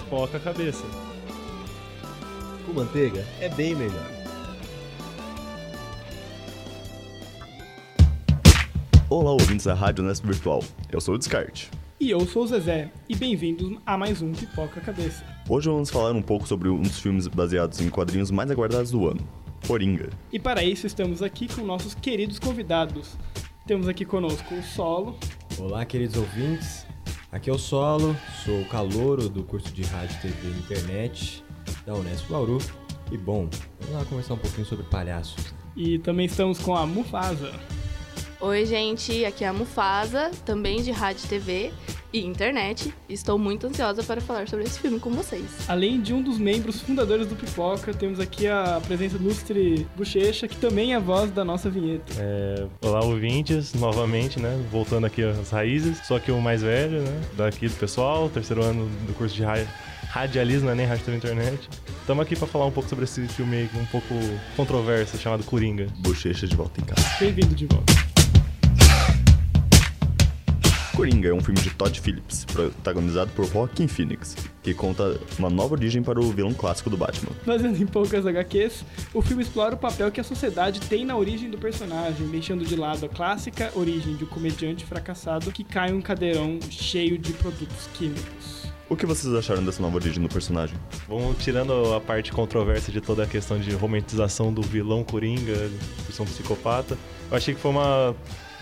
pipoca a cabeça. Com manteiga é bem melhor. Olá, ouvintes da Rádio Nesp Virtual. Eu sou o Descarte. E eu sou o Zezé, e bem-vindos a mais um Pipoca Cabeça. Hoje vamos falar um pouco sobre um dos filmes baseados em quadrinhos mais aguardados do ano, Coringa. E para isso estamos aqui com nossos queridos convidados. Temos aqui conosco o Solo. Olá, queridos ouvintes. Aqui é o Solo, sou calouro do curso de Rádio, TV e Internet da Unesp Bauru. E bom, vamos lá conversar um pouquinho sobre palhaços. E também estamos com a Mufasa. Oi, gente, aqui é a Mufasa, também de rádio, TV e internet. Estou muito ansiosa para falar sobre esse filme com vocês. Além de um dos membros fundadores do Pipoca, temos aqui a presença ilustre Bochecha, que também é a voz da nossa vinheta. É, olá, ouvintes, novamente, né? Voltando aqui às raízes. Sou aqui o mais velho, né? Daqui do pessoal, terceiro ano do curso de ra- radialismo, né? Nem rádio, internet. Estamos aqui para falar um pouco sobre esse filme aí, um pouco controverso, chamado Coringa. Bochecha de volta em casa. Bem-vindo de volta. Coringa é um filme de Todd Phillips, protagonizado por Joaquin Phoenix, que conta uma nova origem para o vilão clássico do Batman. Baseado em poucas HQs, o filme explora o papel que a sociedade tem na origem do personagem, deixando de lado a clássica origem de um comediante fracassado que cai em um cadeirão cheio de produtos químicos. O que vocês acharam dessa nova origem do personagem? Vamos tirando a parte controversa de toda a questão de romantização do vilão Coringa, por ser um psicopata. Eu achei que foi uma,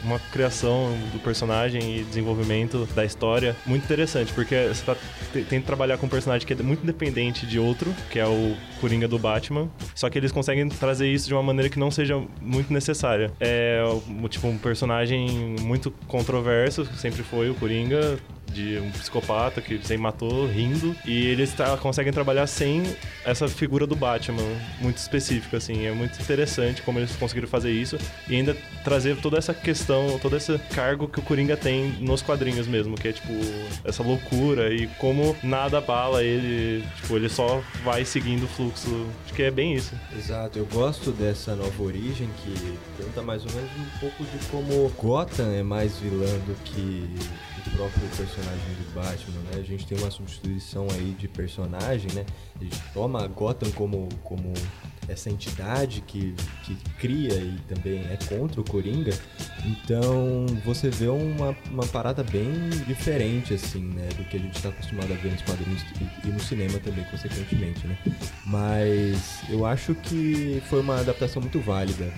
uma criação do personagem e desenvolvimento da história muito interessante, porque você tá, te- tem que trabalhar com um personagem que é muito independente de outro, que é o Coringa do Batman, só que eles conseguem trazer isso de uma maneira que não seja muito necessária. É tipo um personagem muito controverso, sempre foi o Coringa, de um psicopata que sempre matou rindo. E eles tra- conseguem trabalhar sem essa figura do Batman muito específica assim. É muito interessante como eles conseguiram fazer isso e ainda trazer toda essa questão todo esse cargo que o Coringa tem nos quadrinhos mesmo que é tipo essa loucura e como nada abala ele tipo ele só vai seguindo o fluxo. Acho que é bem isso. Exato, eu gosto dessa nova origem que conta mais ou menos um pouco de como Gotham é mais vilã do que próprio personagem do Batman, né? A gente tem uma substituição aí de personagem, né? A gente toma Gotham como, como essa entidade que, que cria e também é contra o Coringa. Então você vê uma, uma parada bem diferente, assim, né? Do que a gente está acostumado a ver nos quadrinhos e no cinema também, consequentemente, né? Mas eu acho que foi uma adaptação muito válida.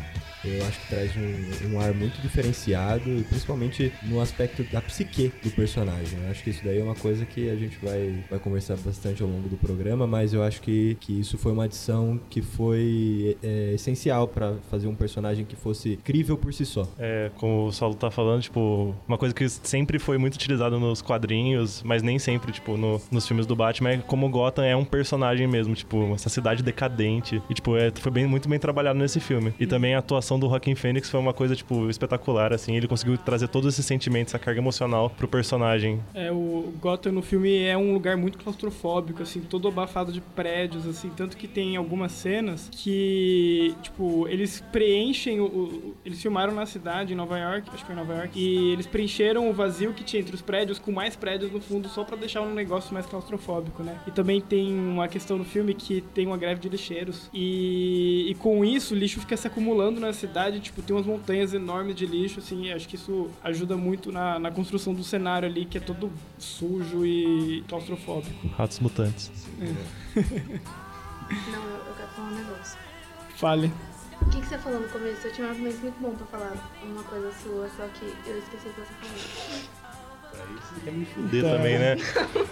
Eu acho que traz um, um ar muito diferenciado, e principalmente no aspecto da psique do personagem. Eu acho que isso daí é uma coisa que a gente vai, vai conversar bastante ao longo do programa, mas eu acho que, que isso foi uma adição que foi é, essencial para fazer um personagem que fosse crível por si só. É, como o Saulo tá falando, tipo, uma coisa que sempre foi muito utilizada nos quadrinhos, mas nem sempre, tipo, no- nos filmes do Batman, é como Gotham é um personagem mesmo, tipo, essa cidade decadente. E, tipo, é, foi bem, muito bem trabalhado nesse filme. E também a atuação do Joaquin Phoenix foi uma coisa, tipo, espetacular, assim. Ele conseguiu trazer todos esses sentimentos, essa carga emocional pro personagem. É, o Gotham no filme é um lugar muito claustrofóbico, assim, todo abafado de prédios, assim, tanto que tem algumas cenas que, tipo, eles preenchem o, o- eles filmaram na cidade, em Nova York, acho que foi em Nova York, e eles preencheram o vazio que tinha entre os prédios com mais prédios no fundo, só pra deixar um negócio mais claustrofóbico, né? E também tem uma questão no filme que tem uma greve de lixeiros, e, e com isso o lixo fica se acumulando na cidade, tipo, tem umas montanhas enormes de lixo, assim, e acho que isso ajuda muito na, na construção do cenário ali, que é todo sujo e claustrofóbico. Ratos mutantes. Não, eu, eu quero falar um negócio. Fale. O que, que você falou no começo? Eu tinha um argumento muito bom pra falar uma coisa sua, só que eu esqueci o que você falou. Quer me fuder Tá. também, né?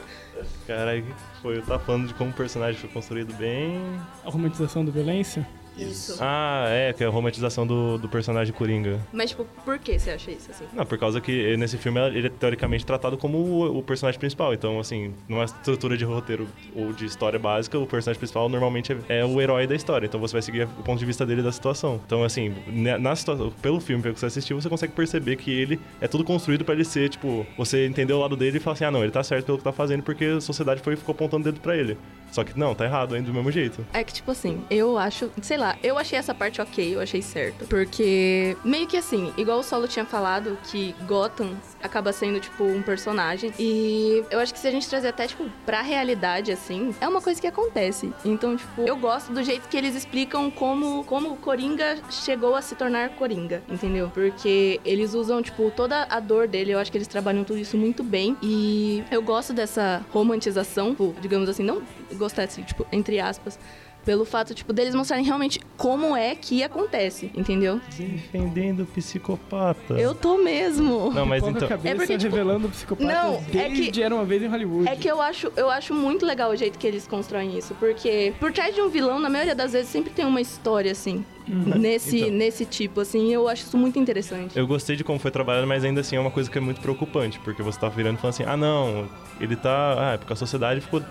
Caralho, foi, eu tava falando de como o personagem foi construído bem. A romantização da violência? Isso. Ah, é, que é a romantização do, do personagem Coringa. Mas, tipo, por que você acha isso, assim? Não, por causa que nesse filme ele é teoricamente tratado como o, o personagem principal. Então, assim, numa estrutura de roteiro ou de história básica, o personagem principal normalmente é, é o herói da história. Então você vai seguir o ponto de vista dele da situação. Então, assim, ne- na situação, pelo filme pelo que você assistiu, você consegue perceber que ele é tudo construído pra ele ser, tipo, você entender o lado dele e falar assim, ah, não, ele tá certo pelo que tá fazendo porque a sociedade foi ficou apontando o dedo pra ele. Só que não, tá errado ainda do mesmo jeito. É que, tipo assim, eu acho, sei lá, eu achei essa parte ok, eu achei certo. Porque, meio que assim, igual o Solo tinha falado, que Gotham acaba sendo, tipo, um personagem. E eu acho que se a gente trazer até, tipo, pra realidade, assim, é uma coisa que acontece. Então, tipo, eu gosto do jeito que eles explicam como, como o Coringa chegou a se tornar Coringa, entendeu? Porque eles usam, tipo, toda a dor dele, eu acho que eles trabalham tudo isso muito bem. E eu gosto dessa romantização, tipo, digamos assim, não gostar assim, tipo, entre aspas, pelo fato, tipo, deles mostrarem realmente como é que acontece, entendeu? Defendendo o psicopata. Eu tô mesmo. Não, mas Pouca então. cabeça É porque, tipo, revelando psicopatas não, é desde que- Era Uma Vez em Hollywood. É que eu acho, eu acho muito legal o jeito que eles constroem isso, porque por trás de um vilão, na maioria das vezes, sempre tem uma história, assim. Nesse, Então. nesse tipo, assim, eu acho isso muito interessante. Eu gostei de como foi trabalhado, mas ainda assim é uma coisa que é muito preocupante, porque você tá virando e falando assim, ah não, ele tá. Ah, é porque a sociedade ficou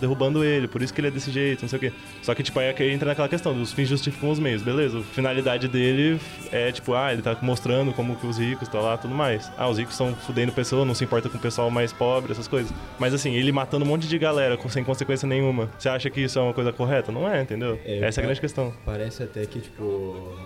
derrubando ele, por isso que ele é desse jeito, não sei o quê. Só que, tipo, aí é que entra naquela questão, dos fins justificam os meios, beleza? A finalidade dele é, tipo, ah, ele tá mostrando como que os ricos estão lá tudo mais. Ah, os ricos estão fudendo pessoa, não se importa com o pessoal mais pobre, essas coisas. Mas assim, ele matando um monte de galera sem consequência nenhuma. Você acha que isso é uma coisa correta? Não é, entendeu? É, Essa é a grande questão. Parece até que, tipo,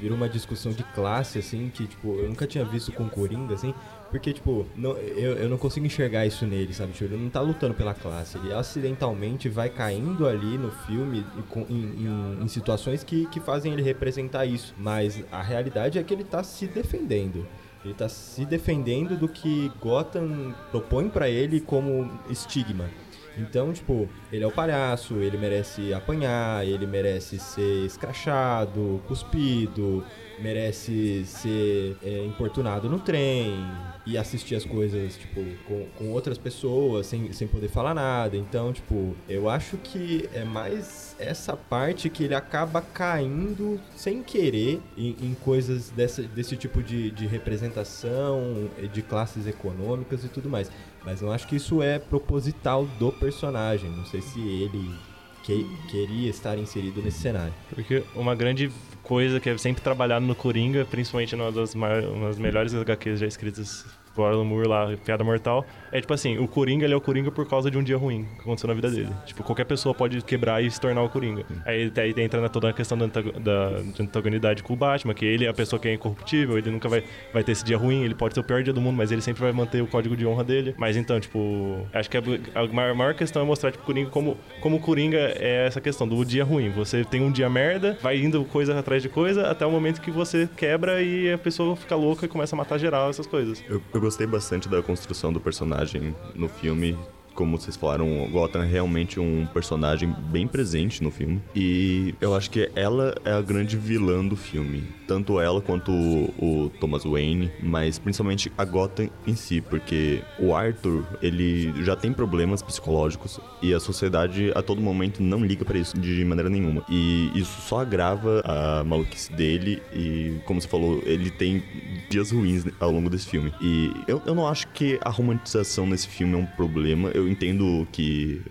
vira uma discussão de classe, assim, que, tipo, eu nunca tinha visto com Coringa, assim, porque, tipo, não, eu, eu não consigo enxergar isso nele, sabe? Tipo, ele não tá lutando pela classe, ele acidentalmente vai caindo ali no filme em, em- em situações que, que fazem ele representar isso, mas a realidade é que ele tá se defendendo. Ele tá se defendendo do que Gotham propõe pra ele como estigma. Então, tipo, ele é o palhaço, ele merece apanhar, ele merece ser escrachado, cuspido, merece ser é, importunado no trem e assistir as coisas, tipo, com, com outras pessoas, sem, sem poder falar nada. Então, tipo, eu acho que é mais essa parte que ele acaba caindo sem querer em, em coisas dessa, desse tipo de, de representação, de classes econômicas e tudo mais. Mas eu acho que isso é proposital do personagem. Não sei se ele que- queria estar inserido nesse cenário. Porque uma grande coisa que é sempre trabalhado no Coringa, principalmente numa das, maiores, melhores HQs já escritas por Alan Moore lá, Piada Mortal, é tipo assim, o Coringa, ele é o Coringa por causa de um dia ruim que aconteceu na vida dele. Tipo, qualquer pessoa pode quebrar e se tornar o Coringa. Aí, aí entra na toda a questão da, da, de antagonidade com o Batman, que ele é a pessoa que é incorruptível, ele nunca vai, vai ter esse dia ruim, ele pode ter o pior dia do mundo, mas ele sempre vai manter o código de honra dele. Mas então, tipo, acho que a, a maior, maior questão é mostrar, tipo, o Coringa como, como o Coringa é essa questão do dia ruim. Você tem um dia merda, vai indo coisa atrás de coisa, até o momento que você quebra e a pessoa fica louca e começa a matar geral, essas coisas. Eu, eu gostei bastante da construção do personagem no filme. Como vocês falaram, Gotham é realmente um personagem bem presente no filme. E eu acho que ela é a grande vilã do filme. Tanto ela quanto o, o Thomas Wayne, mas principalmente a Gotham em si, porque o Arthur, ele já tem problemas psicológicos e a sociedade a todo momento não liga pra isso de maneira nenhuma. E isso só agrava a maluquice dele e, como você falou, ele tem dias ruins ao longo desse filme. E eu, eu não acho que a romantização nesse filme é um problema. Eu entendo que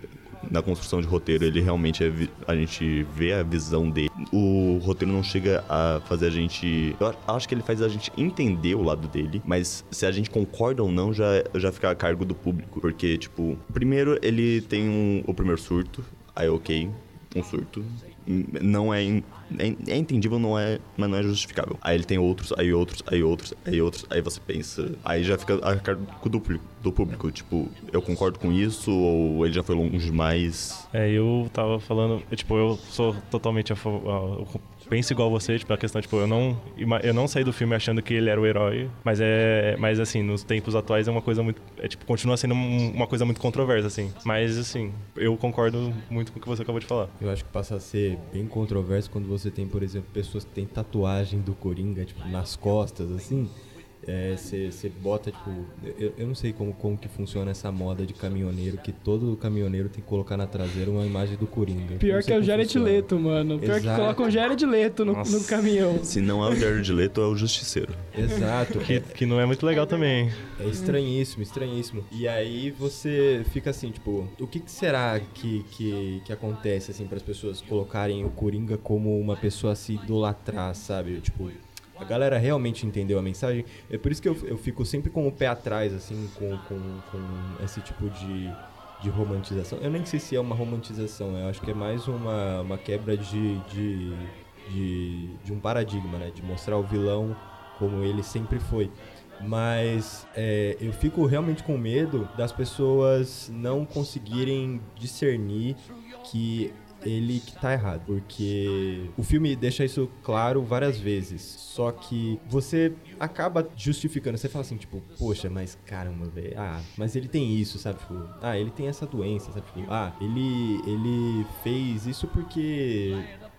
na construção de roteiro ele realmente é a gente vê a visão dele. O roteiro não chega a fazer a gente. Eu acho que ele faz a gente entender o lado dele, mas se a gente concorda ou não já, já fica a cargo do público. Porque, tipo, primeiro ele tem um- o primeiro surto, aí ok, um surto. Não é, é, é entendível, não é, mas não é justificável. Aí ele tem outros, aí outros, aí outros, aí outros, aí você pensa. Aí já fica a cargo do público, do público. Tipo, eu concordo com isso, ou ele já foi longe demais. É, eu tava falando, tipo, eu sou totalmente a favor. Penso igual você, tipo, a questão, tipo, eu não, eu não saí do filme achando que ele era o herói, mas é. Mas assim, nos tempos atuais é uma coisa muito. É tipo, continua sendo um- uma coisa muito controversa, assim. Mas assim, eu concordo muito com o que você acabou de falar. Eu acho que passa a ser bem controverso quando você tem, por exemplo, pessoas que têm tatuagem do Coringa, tipo, nas costas, assim. É, Você bota, tipo. Eu, eu não sei como, como que funciona essa moda de caminhoneiro, que todo caminhoneiro tem que colocar na traseira uma imagem do Coringa. Pior que é o Jared funciona. Leto, mano. Pior que Exato. colocam o Jared Leto no, no caminhão. Se não é o Jared Leto, é o Justiceiro. Exato. Que, é- que não é muito legal também. É estranhíssimo, estranhíssimo. E aí você fica assim, tipo, o que, que será que, que, que acontece, assim, para as pessoas colocarem o Coringa como uma pessoa a se idolatrar, sabe? Tipo, a galera realmente entendeu a mensagem. É por isso que eu, eu fico sempre com o pé atrás, assim, com, com, com esse tipo de, de romantização. Eu nem sei se é uma romantização, eu acho que é mais uma, uma quebra de, de, de, de um paradigma, né? De mostrar o vilão como ele sempre foi. Mas é, eu fico realmente com medo das pessoas não conseguirem discernir que ele que tá errado. Porque o filme deixa isso claro várias vezes. Só que você acaba justificando. Você fala assim, tipo, poxa, mas caramba, velho. Ah, mas ele tem isso, sabe? Tipo, ah, ele tem essa doença, sabe? Tipo, ah, ele, ele fez isso porque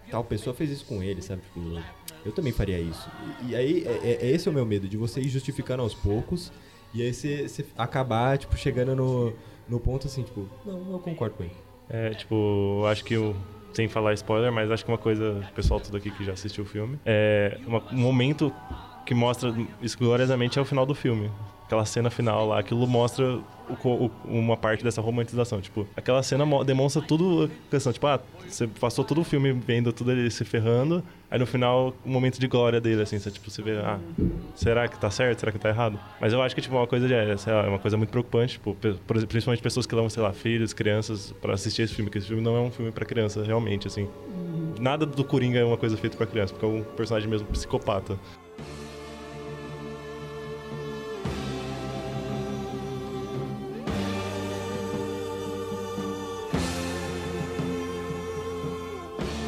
tal pessoa fez isso com ele, sabe? Tipo, eu também faria isso. E, e aí, é, é, esse é o meu medo, de você ir justificando aos poucos. E aí você, você acabar, tipo, chegando no, no ponto assim, tipo, não, eu concordo com ele. É, tipo, acho que o. Sem falar spoiler, mas acho que uma coisa, pessoal tudo aqui que já assistiu o filme, é uma, um momento que mostra isso gloriosamente é o final do filme. Aquela cena final lá, aquilo mostra o, o, uma parte dessa romantização. Tipo, aquela cena demonstra tudo a questão. Tipo, ah, você passou todo o filme vendo tudo ele se ferrando, aí no final, o momento de glória dele, assim, você, tipo, você vê, ah, será que tá certo? Será que tá errado? Mas eu acho que, tipo, uma coisa de, é, lá, é uma coisa muito preocupante, tipo, principalmente pessoas que levam, sei lá, filhos, crianças, para assistir esse filme, porque esse filme não é um filme para criança, realmente, assim. Nada do Coringa é uma coisa feita para criança, porque é um personagem mesmo psicopata.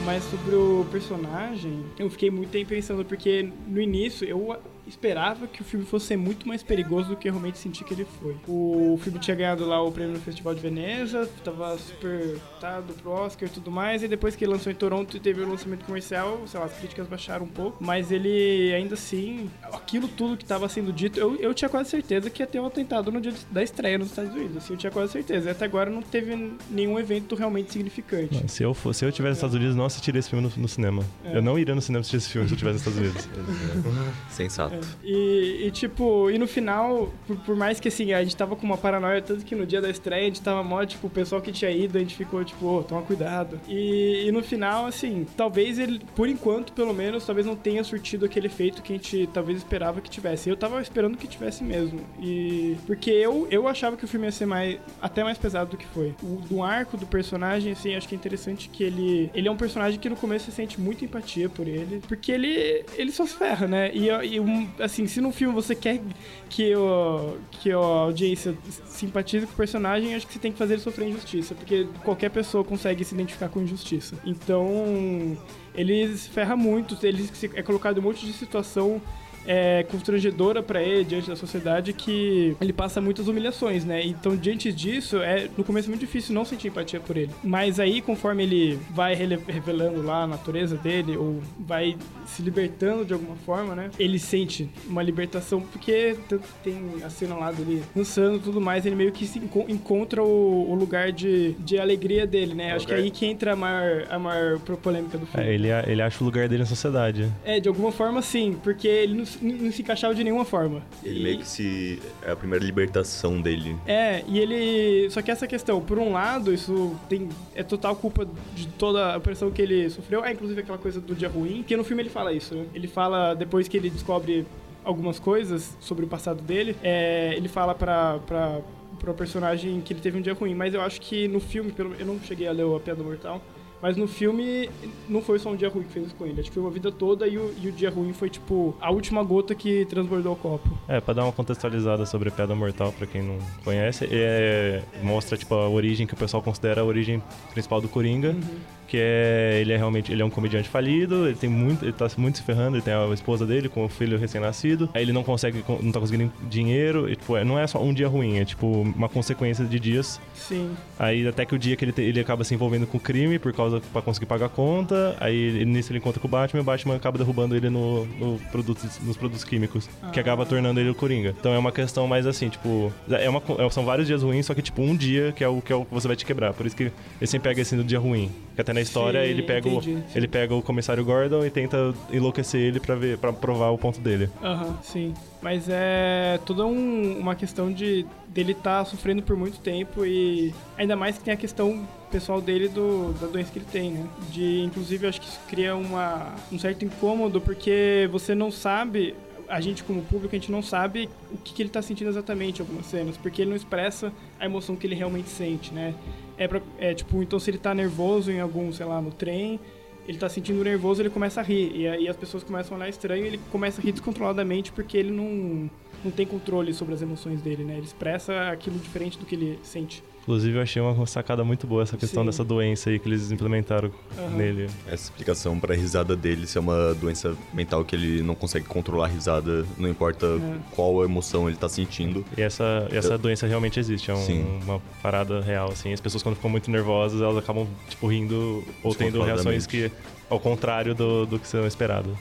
Mas sobre o personagem, eu fiquei muito tempo pensando, porque no início eu esperava que o filme fosse ser muito mais perigoso do que eu realmente senti que ele foi. O filme tinha ganhado lá o prêmio no Festival de Veneza, tava super tado pro Oscar e tudo mais, e depois que ele lançou em Toronto e teve o lançamento comercial, sei lá, as críticas baixaram um pouco, mas ele ainda assim, aquilo tudo que tava sendo dito, eu, eu tinha quase certeza que ia ter um atentado no dia da estreia nos Estados Unidos, assim, eu tinha quase certeza. E até agora não teve nenhum evento realmente significante. Não, se eu for, se eu tivesse nos Estados Unidos, não assistiria esse filme no, no cinema. É. Eu não iria no cinema assistir esse filme se eu estivesse nos Estados Unidos. Sensato. É. E, e, tipo, e no final, por, por, mais que assim, a gente tava com uma paranoia, tanto que no dia da estreia a gente tava mó, tipo, o pessoal que tinha ido, a gente ficou, tipo, oh, toma cuidado. E, e no final, assim, talvez ele, por enquanto, pelo menos, talvez não tenha surtido aquele efeito que a gente talvez esperava que tivesse. Eu tava esperando que tivesse mesmo. E. Porque eu, eu achava que o filme ia ser mais. até mais pesado do que foi. O, do arco do personagem, assim, acho que é interessante que ele. Ele é um personagem que no começo você sente muita empatia por ele. Porque ele. ele só se ferra, né? E, e um, assim, se no filme você quer que, o, que a audiência simpatize com o personagem, acho que você tem que fazer ele sofrer injustiça, porque qualquer pessoa consegue se identificar com injustiça. Então, ele se ferra muito, ele é colocado em um monte de situação é, constrangedora para ele diante da sociedade que ele passa muitas humilhações, né? Então, diante disso, é no começo é muito difícil não sentir empatia por ele. Mas aí, conforme ele vai revelando lá a natureza dele, ou vai se libertando de alguma forma, né? Ele sente uma libertação, porque tem a cena lá dele dançando e tudo mais, ele meio que se encontra o, o lugar de, de alegria dele, né? Acho que é aí que entra a maior, a maior polêmica do filme. É, ele, ele acha o lugar dele na sociedade. É, de alguma forma sim, porque ele não, não se encaixava de nenhuma forma. Ele e... meio que se. É a primeira libertação dele. É, e ele. Só que essa questão, por um lado, isso tem. É total culpa de toda a pressão que ele sofreu. É, inclusive aquela coisa do dia ruim, que no filme ele fala isso, né? Ele fala, depois que ele descobre algumas coisas sobre o passado dele, é, ele fala pra, pra, pra personagem que ele teve um dia ruim. Mas eu acho que no filme, eu não cheguei a ler o A Piada Mortal, mas no filme, não foi só um dia ruim que fez isso com ele. Acho que foi uma vida toda e o, e o dia ruim foi, tipo, a última gota que transbordou o copo. É, pra dar uma contextualizada sobre a Pedra Mortal, pra quem não conhece, é, mostra, tipo, a origem que o pessoal considera a origem principal do Coringa. Uhum que é ele é realmente ele é um comediante falido, ele tem muito, ele tá muito se ferrando, ele tem a esposa dele com o filho recém-nascido, aí ele não consegue, não tá conseguindo dinheiro, e, tipo, não é só um dia ruim, é tipo uma consequência de dias. Sim. Aí até que o dia que ele, te, ele acaba se envolvendo com crime por causa para conseguir pagar a conta, aí nisso ele encontra com o Batman e o Batman acaba derrubando ele no, no produtos, nos produtos químicos, ah. que acaba tornando ele o Coringa. Então é uma questão mais assim, tipo, é uma, é, são vários dias ruins, só que tipo um dia que é o que é o que você vai te quebrar. Por isso que ele sempre pega esse do dia ruim. Que até na história sim, ele pega entendi, o, ele pega o comissário Gordon e tenta enlouquecer ele para ver para provar o ponto dele. Aham, uhum, sim. Mas é toda um, uma questão de dele estar tá sofrendo por muito tempo e ainda mais que tem a questão pessoal dele do, da doença que ele tem, né? De inclusive acho que isso cria uma, um certo incômodo porque você não sabe a gente como público, a gente não sabe o que, que ele tá sentindo exatamente em algumas cenas, porque ele não expressa a emoção que ele realmente sente, né? É, pra, é tipo, então se ele tá nervoso em algum, sei lá, no trem, ele tá sentindo nervoso, ele começa a rir. E aí as pessoas começam a olhar estranho e ele começa a rir descontroladamente porque ele não, não tem controle sobre as emoções dele, né? Ele expressa aquilo diferente do que ele sente. Inclusive, eu achei uma sacada muito boa essa questão Sim. dessa doença aí que eles implementaram Aham. nele. Essa explicação pra risada dele ser uma doença mental que ele não consegue controlar a risada, não importa É. qual emoção ele tá sentindo. E essa, essa Eu- doença realmente existe, é um- uma parada real, assim. As pessoas quando ficam muito nervosas, elas acabam, tipo, rindo ou tendo reações que, ao contrário do, do que são esperado.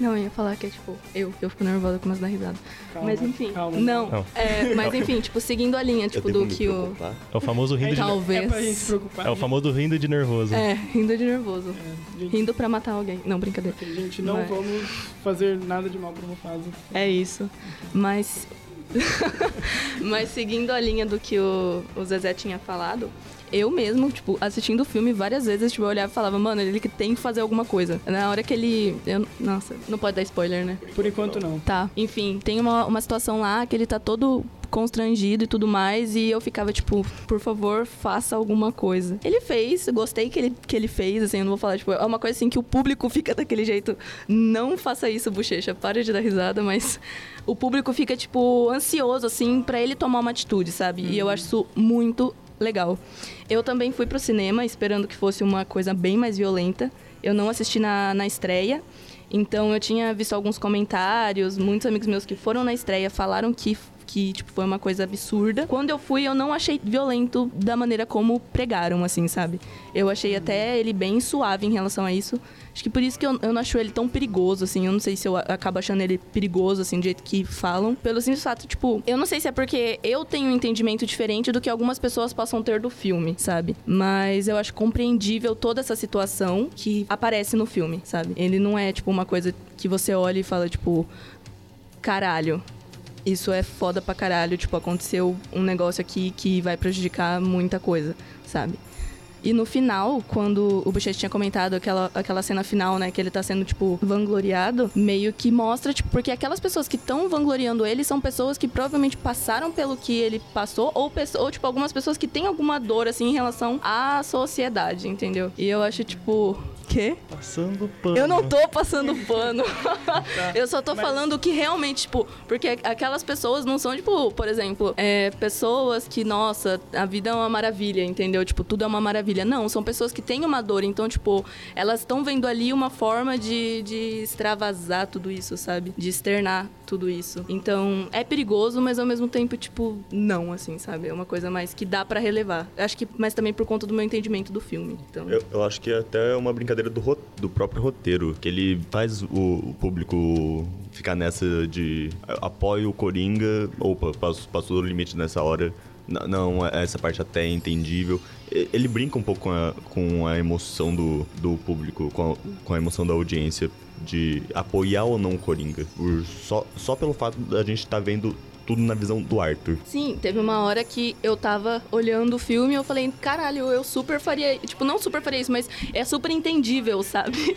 Não, eu ia falar que é tipo, eu, eu fico nervosa, começo a dar risada. Calma, mas enfim, calma. não. Não. É, mas enfim, tipo, seguindo a linha, tipo, do que o. preocupar. É o famoso rindo de... Talvez. É pra gente se preocupar. É o famoso rindo de nervoso. É, rindo de nervoso. É, gente, Rindo pra matar alguém. Não, brincadeira. gente, não Mas- vamos fazer nada de mal pro Mufasa. É isso. Mas. Mas seguindo a linha do que o, o Zezé tinha falado, eu mesmo, tipo, assistindo o filme várias vezes, tipo, eu olhava e falava, mano, ele que tem que fazer alguma coisa. Na hora que ele. eu- nossa, não pode dar spoiler, né? Por enquanto, não. Tá. Enfim, tem uma, uma situação lá que ele tá todo constrangido e tudo mais, e eu ficava tipo, por favor, faça alguma coisa. Ele fez, gostei que ele, que ele fez, assim, eu não vou falar, tipo, é uma coisa assim que o público fica daquele jeito, não faça isso, bochecha, para de dar risada, mas o público fica, tipo, ansioso, assim, pra ele tomar uma atitude, sabe? E eu acho isso muito legal. Eu também fui pro cinema esperando que fosse uma coisa bem mais violenta. Eu não assisti na, na estreia. Então eu tinha visto alguns comentários, muitos amigos meus que foram na estreia falaram que que tipo foi uma coisa absurda. Quando eu fui, eu não achei violento da maneira como pregaram, assim, sabe? Eu achei até ele bem suave em relação a isso. Acho que por isso que eu, eu não acho ele tão perigoso, assim. Eu não sei se eu acabo achando ele perigoso, assim, do jeito que falam. Pelo simples fato, tipo, eu não sei se é porque eu tenho um entendimento diferente do que algumas pessoas possam ter do filme, sabe? Mas eu acho compreendível toda essa situação que aparece no filme, sabe? Ele não é, tipo, uma coisa que você olha e fala, tipo, caralho. Isso é foda pra caralho, tipo, aconteceu um negócio aqui que vai prejudicar muita coisa, sabe? E no final, quando o Bochecha tinha comentado aquela, aquela cena final, né, que ele tá sendo, tipo, vangloriado, meio que mostra, tipo, porque aquelas pessoas que estão vangloriando ele são pessoas que provavelmente passaram pelo que ele passou, ou, ou, tipo, algumas pessoas que têm alguma dor, assim, em relação à sociedade, entendeu? E eu acho, tipo, quê? Passando pano. Eu não tô passando pano. eu só tô falando que realmente, tipo, porque aquelas pessoas não são, tipo, por exemplo, é, pessoas que, nossa, a vida é uma maravilha, entendeu? Tipo, tudo é uma maravilha. Não, são pessoas que têm uma dor, então, tipo, elas estão vendo ali uma forma de, de extravasar tudo isso, sabe? De externar tudo isso. Então, é perigoso, mas ao mesmo tempo, tipo, não, assim, sabe? É uma coisa mais que dá pra relevar. Acho que, mas também por conta do meu entendimento do filme. Então, Eu, eu acho que é até uma brincadeira do, do próprio roteiro, que ele faz o, o público ficar nessa de "Eu apoio o Coringa, opa, passou, passou do limite nessa hora. N- Não, essa parte até é entendível. Ele brinca um pouco com a, com a emoção do, do público, com a, com a emoção da audiência, de apoiar ou não o Coringa. Por- só, só pelo fato da gente estar vendo tudo na visão do Arthur. Sim, teve uma hora que eu tava olhando o filme e eu falei, caralho, eu super faria. Tipo, não super faria isso, mas é super entendível, sabe?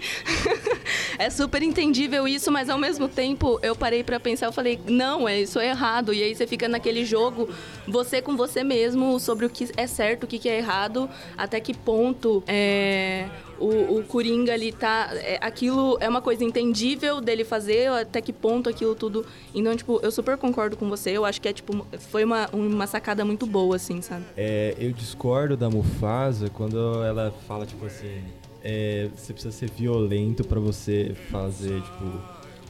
é super entendível isso, mas ao mesmo tempo eu parei pra pensar, eu falei, não, é isso é errado. E aí você fica naquele jogo, você com você mesmo, sobre o que é certo, o que é errado, até que ponto é. O, o Coringa ali tá. é, aquilo é uma coisa entendível dele fazer, até que ponto aquilo tudo. Então, tipo, eu super concordo com você. Eu acho que é, tipo, foi uma, uma sacada muito boa, assim, sabe? É, eu discordo da Mufasa quando ela fala, tipo assim, é, você precisa ser violento pra você fazer, tipo,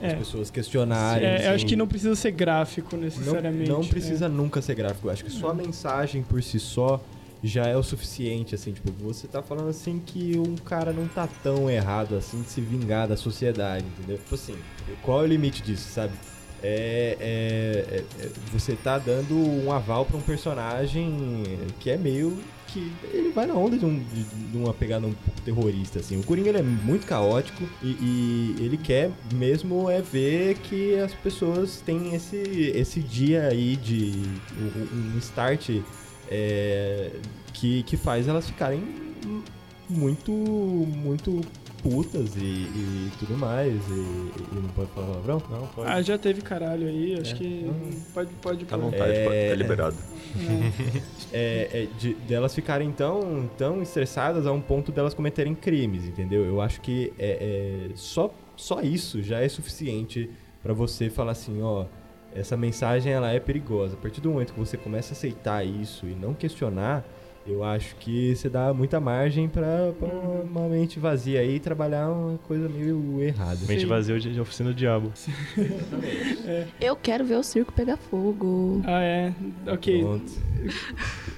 as É. pessoas questionarem. É, eu acho assim. que não precisa ser gráfico Não, necessariamente. não é. precisa nunca ser gráfico. Eu acho que só a mensagem por si só já é o suficiente, assim, tipo, você tá falando assim que um cara não tá tão errado assim de se vingar da sociedade, entendeu? Tipo assim, qual é o limite disso, sabe? É, é- é- é- você tá dando um aval pra um personagem que é meio que ele vai na onda de, um- de- de uma pegada um pouco terrorista, assim. O Coringa é muito caótico e, e ele quer mesmo é ver que as pessoas têm esse, esse dia aí de um, um start é, que, que faz elas ficarem muito, muito putas e, e tudo mais. E, e não pode falar palavrão? Não, pode. Ah, já teve caralho aí, acho É. que pode, pode Tá à vontade, É. pode, tá liberado. É, é, de, delas ficarem tão, tão estressadas a um ponto delas cometerem crimes, entendeu? Eu acho que é, é, só, só isso já é suficiente pra você falar assim, ó, essa mensagem ela é perigosa. A partir do momento que você começa a aceitar isso e não questionar, eu acho que você dá muita margem pra, pra uma mente vazia aí trabalhar uma coisa meio errada. Mente vazia de, de oficina do diabo. Eu quero ver o circo pegar fogo. Ah, é. Ok, Pronto.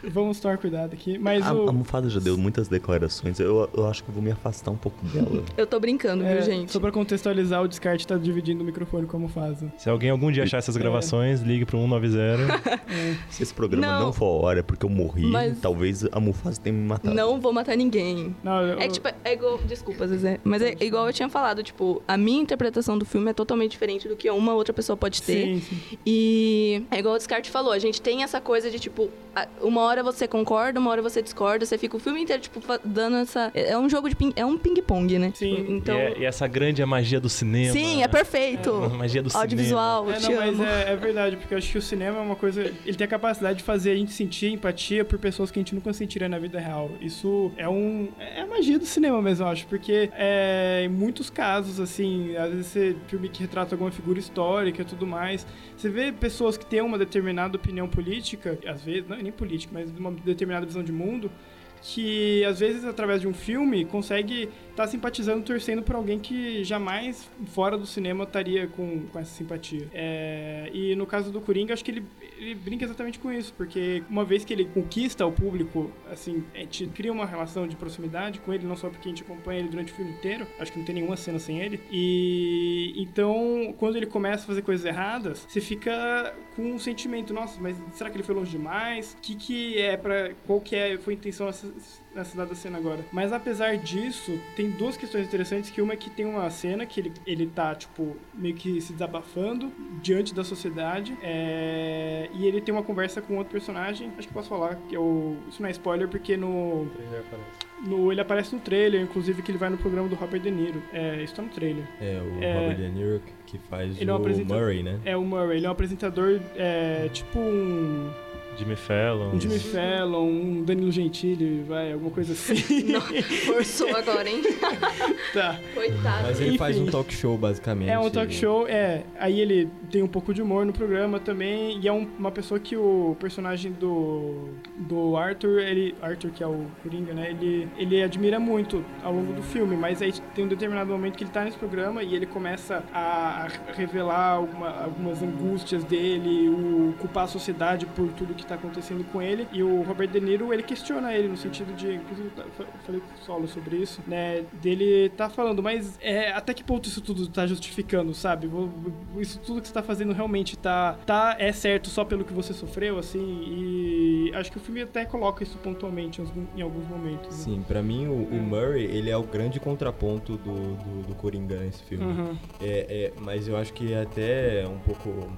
vamos tomar cuidado aqui. Mas A, o. a Mufasa já deu muitas declarações. Eu, eu acho que eu vou me afastar um pouco dela. Eu tô brincando, é, viu, gente? Só pra contextualizar, o Descarte tá dividindo o microfone como faz. Se alguém algum dia achar essas gravações, ligue pro 190. Se esse programa Não. não, for a hora, é porque eu morri, Mas- talvez a Mufasa tenha me matado. Não vou matar ninguém. Não, eu, É que, tipo, é igual. Desculpa, Zezé. Mas é igual eu tinha falado, tipo, a minha interpretação do filme é totalmente diferente do que uma outra pessoa pode ter. Sim, sim. E é igual o Descarte falou, a gente tem essa coisa de, tipo, uma hora você concorda, uma hora você discorda, você fica o filme inteiro, tipo, dando essa. É um jogo de ping. É um ping-pong, né? Sim. Tipo, E, Então. é- e essa grande é a magia do cinema. Sim, é perfeito. A magia do Audiovisual, É, eu não, te mas é, é verdade, porque eu acho que o cinema é uma coisa. Ele tem a capacidade de fazer a gente sentir empatia por pessoas que a gente nunca sentiria na vida real. Isso é um. É a magia do cinema mesmo, eu acho. Porque é, em muitos casos, assim, às vezes você filme que retrata alguma figura histórica e tudo mais. Você vê pessoas que têm uma determinada opinião política, às vezes, não é nem política, mas uma determinada visão de mundo. Que às vezes, através de um filme, consegue estar simpatizando, torcendo por alguém que jamais fora do cinema estaria com, com essa simpatia. É, e no caso do Coringa, acho que ele, ele brinca exatamente com isso, porque uma vez que ele conquista o público, assim, a gente cria uma relação de proximidade com ele, não só porque a gente acompanha ele durante o filme inteiro, acho que não tem nenhuma cena sem ele. E então, quando ele começa a fazer coisas erradas, você fica com um sentimento, nossa, mas será que ele foi longe demais? O que que é para qual que é, foi a intenção nessa, nessa dada cena agora? Mas apesar disso, tem duas questões interessantes, que uma é que tem uma cena que ele, ele tá, tipo, meio que se desabafando diante da sociedade, é, e ele tem uma conversa com outro personagem, acho que posso falar, que é o... Isso não é spoiler, porque no... No, ele aparece no trailer, inclusive que ele vai no programa do Robert De Niro. É, isso tá no trailer. É, o É. Robert De Niro que faz Ele é um o. Murray, né? É o Murray, ele é um apresentador, é, tipo um, Jimmy Fallon. um Jimmy Fallon, um Danilo Gentili, vai, alguma coisa assim. Não, forçou agora, hein? tá. Coitado. Mas ele faz Enfim. um talk show, basicamente. É um talk show, é. Aí ele tem um pouco de humor no programa também. E é um- uma pessoa que o personagem do, do Arthur, ele. Arthur, que é o Coringa, né? Ele, ele admira muito ao longo do filme. Mas aí tem um determinado momento que ele tá nesse programa e ele começa a, a revelar alguma- algumas angústias dele, o culpar a sociedade por tudo que tá acontecendo com ele. E o Robert De Niro, ele questiona ele no sentido de. Inclusive, eu fa- falei com o Solo sobre isso, né? Dele tá falando, mas é, até que ponto isso tudo tá justificando, sabe? Isso tudo que você tá fazendo realmente tá, tá é certo só pelo que você sofreu, assim? E acho que o filme até coloca isso pontualmente em alguns momentos. né? Sim, pra mim o, o Murray, ele é o grande contraponto do, do, do Coringa nesse filme. Uhum. É, é, mas eu acho que é até um pouco.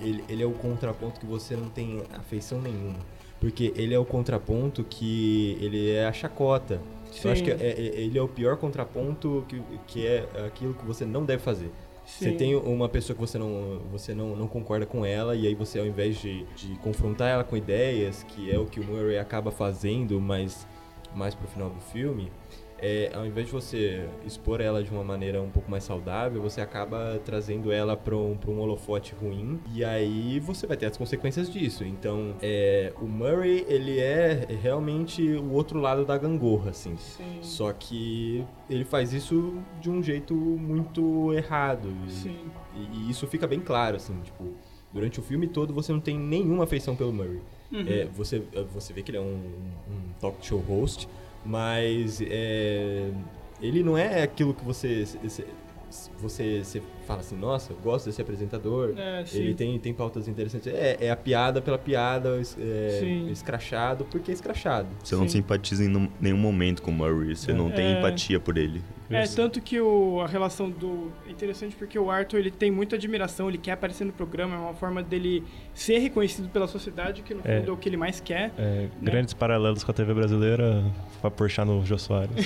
Ele, ele é o contraponto que você não tem afeição nenhuma. Porque ele é o contraponto que ele é a chacota. Sim. Eu acho que é- é- ele é o pior contraponto que, que é aquilo que você não deve fazer. Você tem uma pessoa que você não, você não, não concorda com ela, e aí você, ao invés de, de confrontar ela com ideias, que é o que o Murray acaba fazendo, mas mais pro final do filme, é, ao invés de você expor ela de uma maneira um pouco mais saudável, você acaba trazendo ela para um, pra um holofote ruim, e aí você vai ter as consequências disso. Então, é, o Murray, ele é realmente o outro lado da gangorra, assim. Sim. Só que ele faz isso de um jeito muito errado. E, e- e isso fica bem claro, assim, tipo, durante o filme todo você não tem nenhuma afeição pelo Murray. Uhum. É, você, você vê que ele é um, um talk show host, mas é, ele não é aquilo que você, você, você, fala assim, nossa, eu gosto desse apresentador. É. Ele tem, tem pautas interessantes. É, é a piada pela piada, es- é, escrachado porque é escrachado. Você não Sim. simpatiza em nenhum momento com o Murray, você não tem É. empatia por ele. É, tanto que o, a relação do. É interessante porque o Arthur ele tem muita admiração, ele quer aparecer no programa, é uma forma dele ser reconhecido pela sociedade, que no É. fundo é o que ele mais quer. É, Grandes paralelos com a TV brasileira pra puxar no Jô Soares.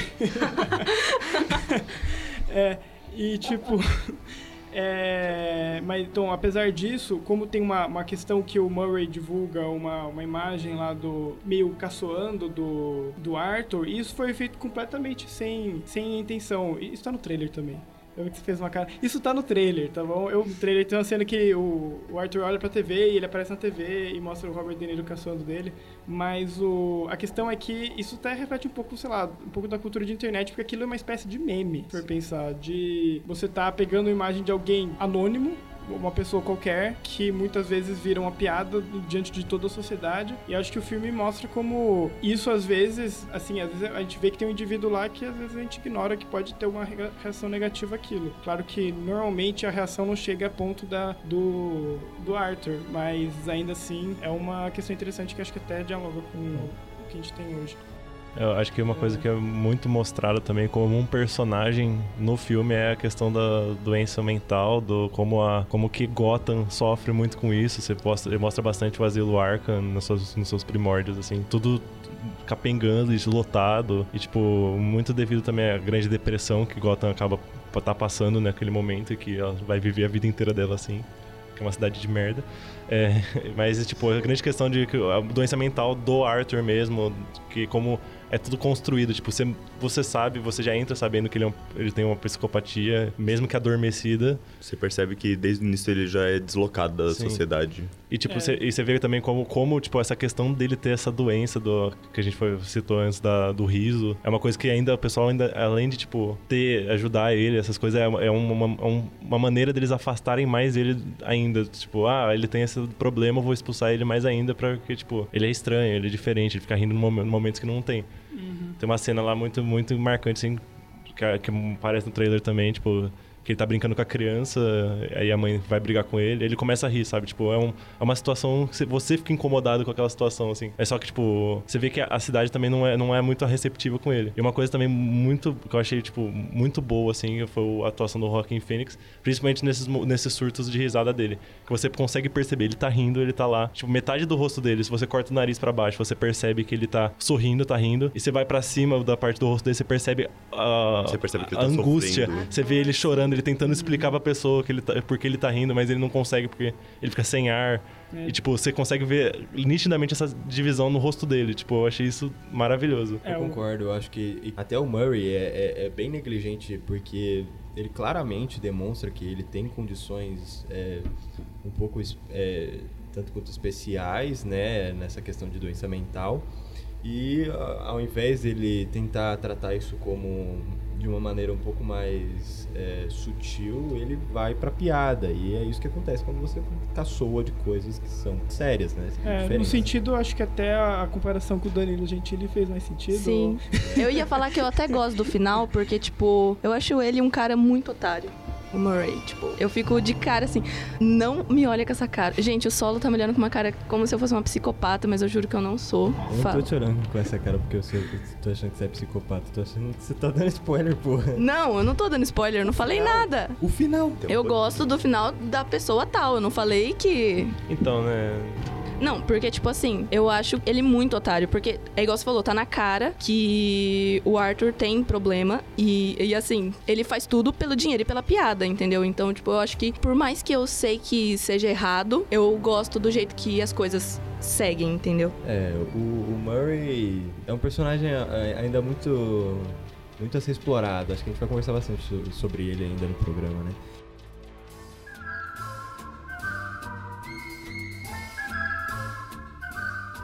É, e tipo. É, mas então, apesar disso, como tem uma, uma questão que o Murray divulga uma, uma imagem lá do meio caçoando do, do Arthur, isso foi feito completamente sem, sem intenção. Isso tá no trailer também. Eu vi que fez uma cara. Isso tá no trailer, tá bom? Eu, no trailer tem uma cena que o, o Arthur olha pra TV e ele aparece na TV e mostra o Robert De Niro caçando dele. Mas o, a questão é que isso até reflete um pouco, sei lá, um pouco da cultura de internet, porque aquilo é uma espécie de meme, por pensar. De você tá pegando a imagem de alguém anônimo uma pessoa qualquer que muitas vezes vira uma piada diante de toda a sociedade. E acho que o filme mostra como isso às vezes, assim, às vezes a gente vê que tem um indivíduo lá que às vezes a gente ignora que pode ter uma reação negativa àquilo. Claro que normalmente a reação não chega a ponto da do, do Arthur, mas ainda assim é uma questão interessante que acho que até dialoga com o que a gente tem hoje. Eu acho que uma coisa que é muito mostrada também como um personagem no filme é a questão da doença mental, do como a como que Gotham sofre muito com isso. Você mostra, mostra bastante o asilo Arkham nos seus, nos seus primórdios, assim, tudo capengando e lotado e tipo muito devido também à grande depressão que Gotham acaba tá passando naquele momento e que ela vai viver a vida inteira dela assim, que é uma cidade de merda. É, mas, tipo, a grande questão de a doença mental do Arthur mesmo, que como é tudo construído. Tipo, você, você sabe, você já entra sabendo que ele, é um, ele tem uma psicopatia, mesmo que adormecida. Você percebe que desde o início ele já é deslocado da Sim. sociedade. E tipo, é. você, e você vê também como, como, tipo, essa questão dele ter essa doença do que a gente foi, citou antes da, do riso, é uma coisa que ainda o pessoal ainda, além de, tipo, ter, ajudar ele, essas coisas, é, é uma, uma, uma maneira deles afastarem mais ele ainda. Tipo, ah, ele tem esse problema, eu vou expulsar ele mais ainda, porque, tipo, ele é estranho, ele é diferente, ele fica rindo em momentos que não tem. Uhum. Tem uma cena lá muito, muito marcante, assim, que, que aparece no trailer também, tipo que ele tá brincando com a criança, aí a mãe vai brigar com ele, ele começa a rir, sabe? Tipo, é, um, é uma situação que você fica incomodado com aquela situação, assim. É só que, tipo, você vê que a cidade também não é, não é muito receptiva com ele. E uma coisa também muito, que eu achei, tipo, muito boa, assim, foi a atuação do Rockin' Phoenix, principalmente nesses, nesses surtos de risada dele. Que você consegue perceber, ele tá rindo, ele tá lá. Tipo, metade do rosto dele, se você corta o nariz para baixo, você percebe que ele tá sorrindo, tá rindo. E você vai para cima da parte do rosto dele, você percebe a, você percebe que ele a tá angústia. Sofrendo. Você vê ele chorando, ele tentando explicar pra pessoa que ele tá, porque ele tá rindo, mas ele não consegue porque ele fica sem ar. É. E, tipo, você consegue ver nitidamente essa divisão no rosto dele. Tipo, eu achei isso maravilhoso. Eu concordo, eu acho que até o Murray é, é, é bem negligente porque ele claramente demonstra que ele tem condições é, um pouco é, tanto quanto especiais, né, nessa questão de doença mental. E ao invés dele tentar tratar isso como de uma maneira um pouco mais é, sutil, ele vai pra piada. E é isso que acontece quando você caçoa de coisas que são sérias, né? É, no sentido, acho que até a comparação com o Danilo Gentili fez mais sentido. Sim. eu ia falar que eu até gosto do final, porque, tipo, eu acho ele um cara muito otário o Murray. Tipo, eu fico de cara assim, não me olha com essa cara. Gente, o solo tá me olhando com uma cara como se eu fosse uma psicopata, mas eu juro que eu não sou. Eu não tô te olhando com essa cara porque eu sei que tô achando que você é psicopata. Tô achando que você tá dando spoiler, porra. Não, eu não tô dando spoiler, eu não falei nada. O final. Eu gosto do final da pessoa tal, eu não falei que. Então, né? Não, porque, tipo assim, eu acho ele muito otário. Porque, é igual você falou, tá na cara que o Arthur tem problema. E, e assim, ele faz tudo pelo dinheiro e pela piada, entendeu? Então, tipo, eu acho que, por mais que eu sei que seja errado, eu gosto do jeito que as coisas seguem, entendeu? É, o, o Murray é um personagem ainda muito muito a ser explorado. Acho que a gente vai conversar bastante sobre ele ainda no programa, né?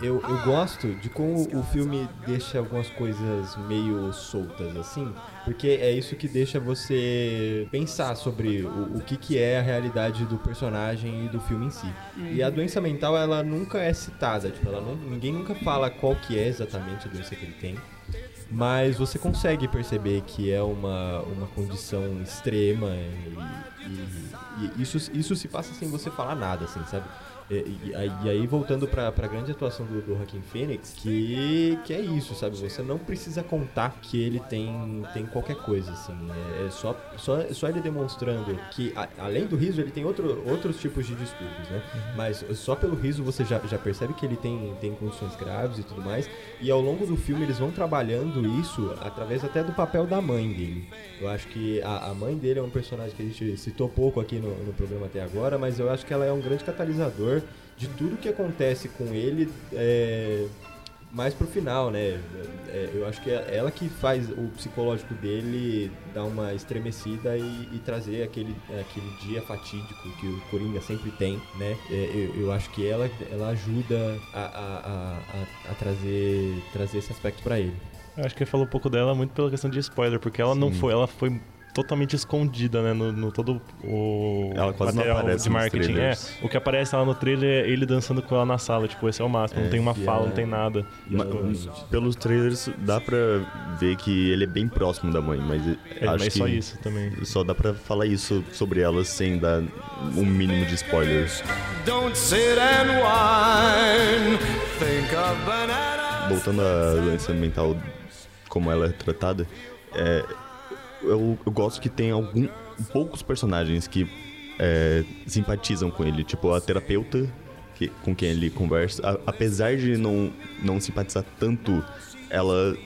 Eu, eu gosto de como o filme deixa algumas coisas meio soltas, assim, porque é isso que deixa você pensar sobre o, o que, que é a realidade do personagem e do filme em si. E a doença mental, ela nunca é citada, tipo, ela não, ninguém nunca fala qual que é exatamente a doença que ele tem. Mas você consegue perceber que é uma, uma condição extrema e E, e isso, isso se passa sem você falar nada, assim, sabe? E, e, e aí, voltando pra, pra grande atuação do, do Joaquin Phoenix, que, que é isso, sabe? Você não precisa contar que ele tem, tem qualquer coisa, assim. É, é só, só, só ele demonstrando que, a, além do riso, ele tem outro, outros tipos de distúrbios, né? Mas só pelo riso você já, já percebe que ele tem, tem condições graves e tudo mais. E ao longo do filme eles vão trabalhando isso através até do papel da mãe dele. Eu acho que a, a mãe dele é um personagem que a gente citou pouco aqui no, no programa até agora, mas eu acho que ela é um grande catalisador de tudo que acontece com ele é, mais pro final, né? É, eu acho que é ela que faz o psicológico dele dar uma estremecida e, e trazer aquele, aquele dia fatídico que o Coringa sempre tem, né? É, eu, eu, acho que ela, ela ajuda a, a, a, a trazer, trazer esse aspecto para ele. Eu acho que ele falou um pouco dela muito pela questão de spoiler, porque ela Sim. não foi, ela foi totalmente escondida, né? No, no todo o ela quase material não de marketing. É, o que aparece lá no trailer é ele dançando com ela na sala. Tipo, esse é o máximo. É, não tem uma fala, é... não tem nada. Mas, pelos trailers dá pra ver que ele é bem próximo da mãe, mas é, acho mas que só isso também. Só dá pra falar isso sobre ela sem dar um mínimo de spoilers. Don't sit and whine, think of. Voltando à doença mental como ela é tratada, é, eu, eu gosto que tem algum, poucos personagens que é, simpatizam com ele. Tipo, a terapeuta que, com quem ele conversa. A, apesar de não, não simpatizar tanto, ela.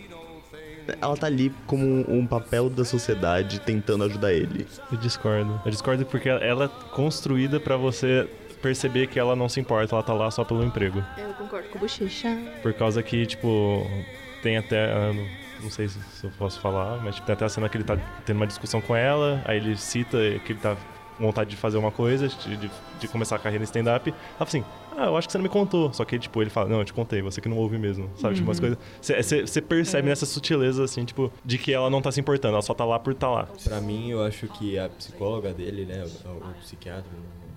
Ela tá ali como um papel da sociedade tentando ajudar ele. Eu discordo. Eu discordo porque ela é construída para você perceber que ela não se importa, ela tá lá só pelo emprego. Eu concordo com o Bochecha. Por causa que, tipo, tem até. Ah, não sei se, eu posso falar, mas tipo, tem até a cena que ele tá tendo uma discussão com ela, aí ele cita que ele tá com vontade de fazer uma coisa, de, de, de começar a carreira em stand-up. Ela fala assim, ah, eu acho que você não me contou. Só que, tipo, ele fala, não, eu te contei, você que não ouve mesmo, sabe? Uhum. Tipo, umas uhum. coisas... Você percebe é. nessa sutileza, assim, tipo, de que ela não tá se importando, ela só tá lá por tá lá. Pra mim, eu acho que a psicóloga dele, né, o, o psiquiatra,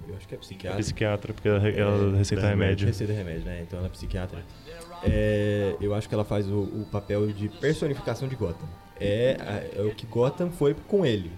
eu acho que é psiquiatra. É psiquiatra, porque ela, ela é, receita remédio. Receita remédio, né? Então ela é psiquiatra é, eu acho que ela faz o, o, papel de personificação de Gotham. É, é, o que Gotham foi com ele.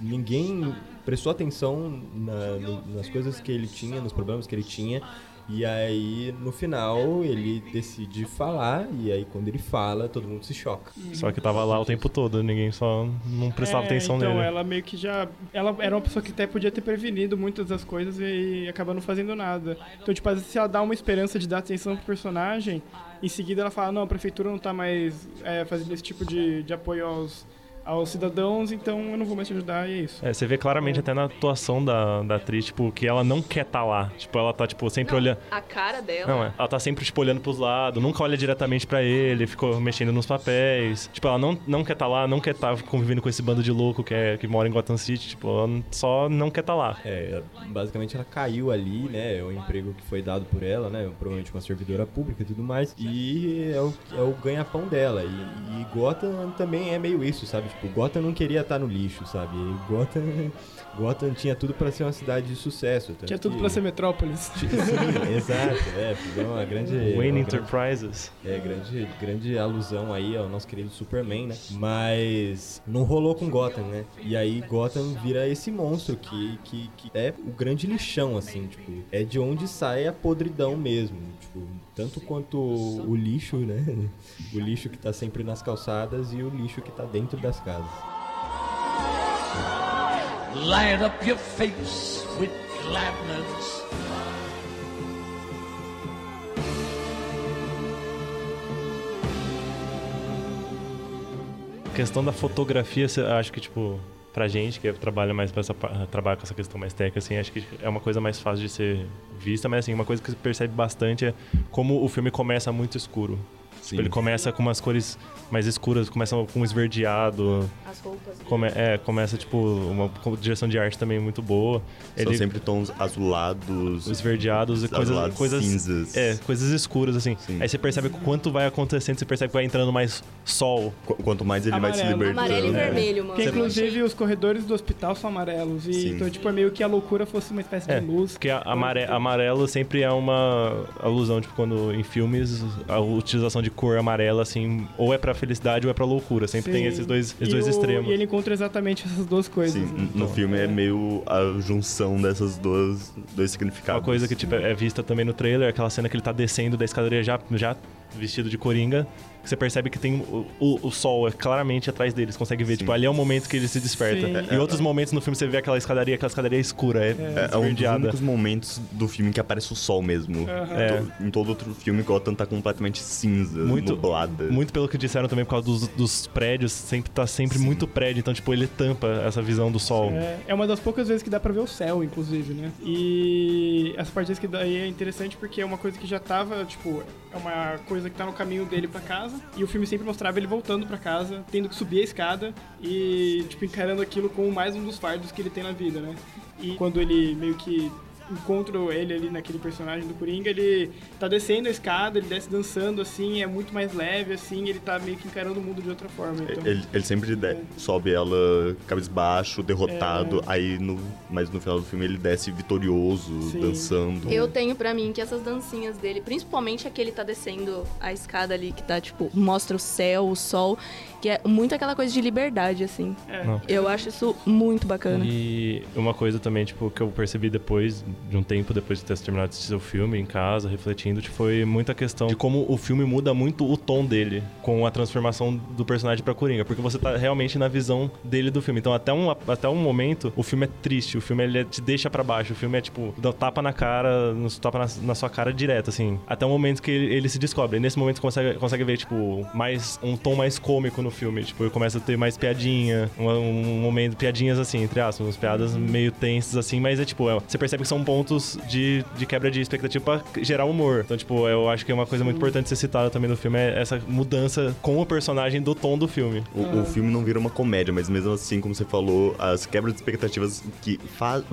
Ninguém prestou atenção na, no, nas coisas que ele tinha, nos problemas que ele tinha, e aí, no final, ele decide falar, e aí quando ele fala, todo mundo se choca. Só que tava lá o tempo todo, ninguém só não prestava é, atenção então, nele. Então, ela meio que já. Ela era uma pessoa que até podia ter prevenido muitas das coisas e acaba não fazendo nada. Então, tipo, às vezes se ela dá uma esperança de dar atenção pro personagem, em seguida ela fala: não, a prefeitura não tá mais é, fazendo esse tipo de, de apoio aos aos cidadãos, então eu não vou mais te ajudar e é isso. É, você vê claramente é. até na atuação da, da atriz, tipo, que ela não quer estar tá lá. Tipo, ela tá, tipo, sempre não, olhando. A cara dela. Não, é. Ela tá sempre, tipo, olhando pros lados, nunca olha diretamente para ele, ficou mexendo nos papéis. Tipo, ela não, não quer estar tá lá, não quer estar tá convivendo com esse bando de louco que, é, que mora em Gotham City, tipo, ela só não quer estar tá lá. É, basicamente ela caiu ali, né? É o emprego que foi dado por ela, né? Provavelmente uma servidora pública e tudo mais. E é o, é o ganha-pão dela. E, e Gotham também é meio isso, sabe? Tipo, Gotham não queria estar no lixo, sabe? E Gotham, Gotham tinha tudo para ser uma cidade de sucesso. Tinha tudo que... para ser metrópolis. Sim, exato. É, fizeram uma grande... Wayne Enterprises. Grande, é, grande, grande alusão aí ao nosso querido Superman, né? Mas não rolou com Gotham, né? E aí Gotham vira esse monstro que, que, que é o grande lixão, assim, tipo... É de onde sai a podridão mesmo, tipo... Tanto quanto o lixo, né? O lixo que tá sempre nas calçadas e o lixo que tá dentro das casas. Light up your face with gladness. A questão da fotografia, acho que tipo pra gente que trabalha mais essa trabalha com essa questão mais técnica assim, acho que é uma coisa mais fácil de ser vista, mas assim, uma coisa que você percebe bastante é como o filme começa muito escuro. Tipo, ele começa com umas cores mais escuras, começa com um esverdeado. As roupas. Come, é, começa, tipo, uma direção de arte também muito boa. São ele, sempre tons azulados. Esverdeados e coisas, coisas. Cinzas. É, coisas escuras, assim. Sim. Aí você percebe quanto vai acontecendo, você percebe que vai entrando mais sol. Qu quanto mais ele amarelo. vai se libertando. Amarelo e vermelho, mano. Porque, inclusive, os corredores do hospital são amarelos. E, Sim. então, tipo, é meio que a loucura fosse uma espécie é, de luz. Porque amare amarelo sempre é uma alusão, tipo, quando em filmes a utilização de de cor amarela, assim, ou é pra felicidade ou é pra loucura. Sempre tem Sim. esses dois, esses E dois o- extremos. E ele encontra exatamente essas duas coisas. Sim, né? no filme é meio a junção dessas duas dois significados. Uma coisa que tipo, é vista também no trailer, aquela cena que ele tá descendo da escadaria já, já vestido de coringa. que Você percebe que tem o, o, o sol é claramente atrás deles, consegue ver. Tipo, ali é o momento que ele se desperta. Sim. Em outros momentos no filme você vê aquela escadaria, aquela escadaria escura, é, É, é um dos únicos momentos do filme que aparece o sol mesmo. Aham. É. To- Em todo outro filme, Gotham tá completamente cinza, Muito- nublada. Muito pelo que disseram também por causa dos, dos prédios, sempre tá sempre muito prédio, então tipo, ele tampa essa visão do sol. É, é uma das poucas vezes que dá pra ver o céu, inclusive, né? E essa parte que daí é interessante porque é uma coisa que já tava, tipo, é uma coisa que tá no caminho dele pra casa. E o filme sempre mostrava ele voltando pra casa, tendo que subir a escada e, tipo, encarando aquilo como mais um dos fardos que ele tem na vida, né? E quando ele meio que encontro ele ali naquele personagem do Coringa, ele tá descendo a escada, ele desce dançando assim, é muito mais leve assim, ele tá meio que encarando o mundo de outra forma. Então, Ele, ele sempre de- sobe ela cabisbaixo, derrotado, É. aí no, mas no final do filme ele desce vitorioso, Sim. dançando. Eu tenho pra mim que essas dancinhas dele, principalmente a que ele tá descendo a escada ali, que tá, tipo, mostra o céu, o sol, que é muito aquela coisa de liberdade, assim. é. Eu acho isso muito bacana. E uma coisa também, tipo, que eu percebi depois, de um tempo depois de ter terminado de assistir o filme, em casa, refletindo, tipo, foi muita questão de como o filme muda muito o tom dele com a transformação do personagem pra Coringa. Porque você tá realmente na visão dele do filme. Então, até um, até um momento, o filme é triste, o filme ele te deixa pra baixo. O filme é, tipo, dá um tapa na cara, nos tapa na, na sua cara direto, assim. Até o momento que ele, ele se descobre. E nesse momento você consegue, consegue ver, tipo, mais um tom mais cômico no filme. Tipo, começa a ter mais piadinha, um, um momento, piadinhas assim, entre aspas, umas piadas meio tensas assim, mas é tipo, é, você percebe que são pontos de, de quebra de expectativa pra gerar humor. Então, tipo, eu acho que é uma coisa muito importante ser citada também no filme, é essa mudança com o personagem do tom do filme. O, o filme não vira uma comédia, mas mesmo assim, como você falou, as quebras de expectativas que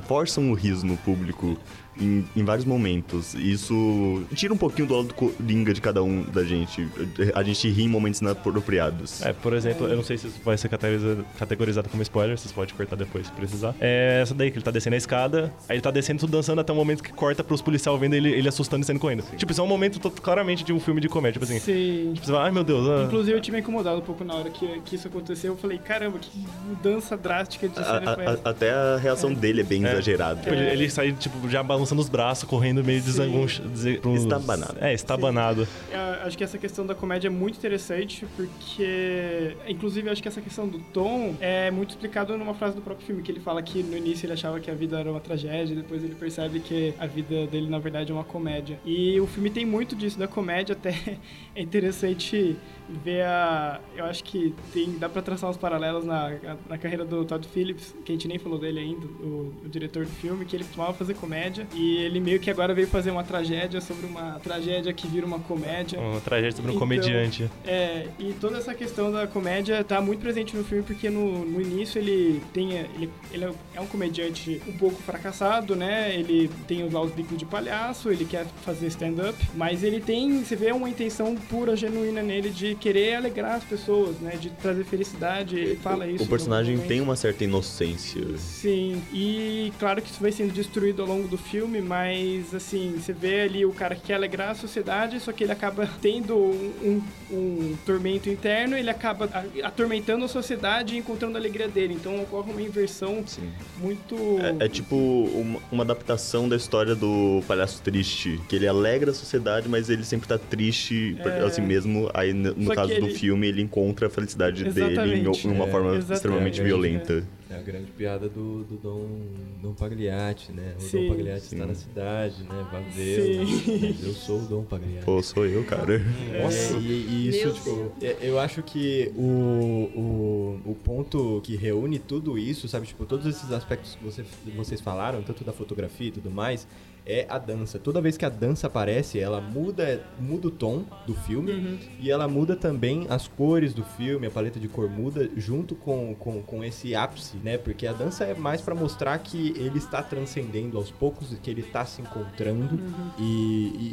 forçam o riso no público em, em vários momentos. Isso tira um pouquinho do lado do coringa de cada um da gente. A gente ri em momentos inapropriados. É, por exemplo, eu não sei se isso vai ser categorizado, categorizado como spoiler, vocês podem cortar depois se precisar. É essa daí, que ele tá descendo a escada, aí ele tá descendo tudo dançando até o momento que corta pros policiais vendo ele, ele assustando e saindo correndo. Tipo, isso é um momento to- claramente de um filme de comédia, tipo assim. Sim. Tipo, você vai, ai meu Deus, ah. Inclusive, eu tinha me incomodado um pouco na hora que, que isso aconteceu. Eu falei, caramba, que mudança drástica de A- cena a- foi a- essa? até a reação dele é bem É. exagerada. Tipo, ele, ele sai, tipo, já balançando os braços, correndo meio desangonchado. Estabanado. É, estabanado. Eu acho que essa questão da comédia é muito interessante, porque, inclusive, eu acho que essa questão do tom é muito explicado numa frase do próprio filme, que ele fala que no início ele achava que a vida era uma tragédia, depois ele percebe que a vida dele, na verdade, é uma comédia. E o filme tem muito disso, da comédia, até é interessante ver a... Eu acho que tem, dá pra traçar uns paralelos na, na carreira do Todd Phillips, que a gente nem falou dele ainda, o, o diretor do filme, que ele costumava fazer comédia, e ele meio que agora veio fazer uma tragédia sobre uma tragédia que vira uma comédia. Uma tragédia sobre um Então, comediante. É, e toda essa questão da comédia tá muito presente no filme porque no, no início ele tem ele, ele é um comediante um pouco fracassado, né? Ele tem lá os bicos de palhaço, ele quer fazer stand-up, mas ele tem, você vê uma intenção pura, genuína nele de querer alegrar as pessoas, né? De trazer felicidade, ele fala isso. O personagem tem uma certa inocência. Sim, e claro que isso vai sendo destruído ao longo do filme, mas assim, você vê ali o cara que quer alegrar a sociedade, só que ele acaba tendo um, um- um tormento interno, ele acaba a- atormentando a sociedade e encontrando a alegria dele. Então ocorre uma inversão Sim. muito. É, é tipo uma, uma adaptação da história do palhaço triste, que ele alegra a sociedade, mas ele sempre tá triste É. assim mesmo. Aí no, Só caso do ele- filme ele encontra a felicidade dele Exatamente. em uma É. forma Exatamente. extremamente É, violenta. É a grande piada do, do Dom, Dom Pagliatti, né? O Sim. Dom Pagliatti está Sim. na cidade, né? Vazeu. Sim. Mas eu sou o Dom Pagliatti. Pô, sou eu, cara. É, e, e isso, Meu tipo, é, eu acho que o, o, o ponto que reúne tudo isso, sabe, tipo, todos esses aspectos que você, vocês falaram, tanto da fotografia e tudo mais, é a dança. Toda vez que a dança aparece, ela muda, muda o tom do filme Uhum. e ela muda também as cores do filme, a paleta de cor muda junto com, com, com esse ápice, né? Porque a dança é mais pra mostrar que ele está transcendendo aos poucos e que ele está se encontrando. E,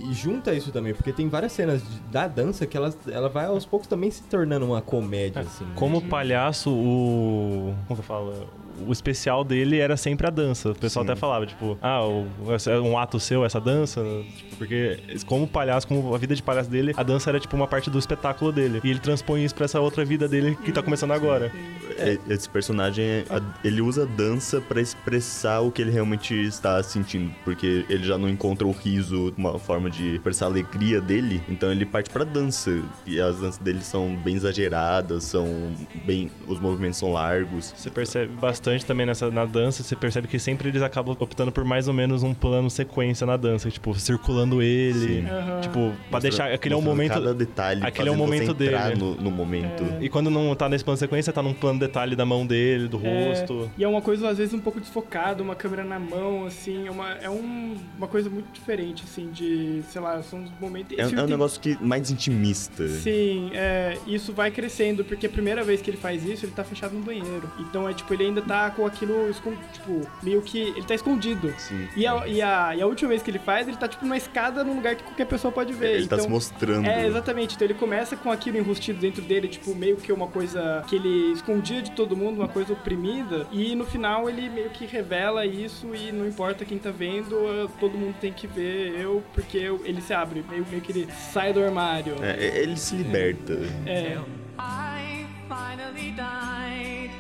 e- e junta isso também, porque tem várias cenas de- da dança que ela, ela vai aos poucos também se tornando uma comédia, assim. né? Como palhaço, o. Como que eu falo? o especial dele era sempre a dança. O pessoal Sim. até falava, tipo, ah, o- é um seu essa dança? Tipo, porque como palhaço, como a vida de palhaço dele, a dança era tipo uma parte do espetáculo dele. E ele transpõe isso pra essa outra vida dele que tá começando agora. É, Esse personagem, ele usa a dança pra expressar o que ele realmente está sentindo, porque ele já não encontra o riso, uma forma de expressar a alegria dele, então ele parte pra dança. E as danças dele são bem exageradas, são bem, os movimentos são largos. Você percebe bastante também nessa na dança, você percebe que sempre eles acabam optando por mais ou menos um plano sequência na dança, tipo, circulando ele, Sim. Aham. tipo, pra deixar aquele é um momento Cada detalhe, aquele é você momento entrar dele. No, no momento. E quando não tá nesse plano sequência, tá num plano detalhe da mão dele, do É, rosto. E é uma coisa, às vezes, um pouco desfocada, uma câmera na mão, assim, é uma, é um- uma coisa muito diferente, assim, de, sei lá, são uns momentos... É, é um tem- negócio que mais intimista. Sim, é, isso vai crescendo, porque a primeira vez que ele faz isso, ele tá fechado no banheiro. Então é tipo, ele ainda tá com aquilo, tipo, meio que. Ele tá escondido. Sim. E a, e, a, e a última vez que ele faz, ele tá tipo numa escada num lugar que qualquer pessoa pode ver. Ele então, tá se mostrando. É, exatamente. Então ele começa com aquilo enrustido dentro dele, tipo, meio que uma coisa que ele escondia de todo mundo, uma coisa oprimida. E no final ele meio que revela isso e não importa quem tá vendo, eh, todo mundo tem que ver eu, porque eu- ele se abre, meio, meio que ele sai do armário. É, ele se liberta. É. I finally died,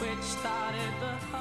which started the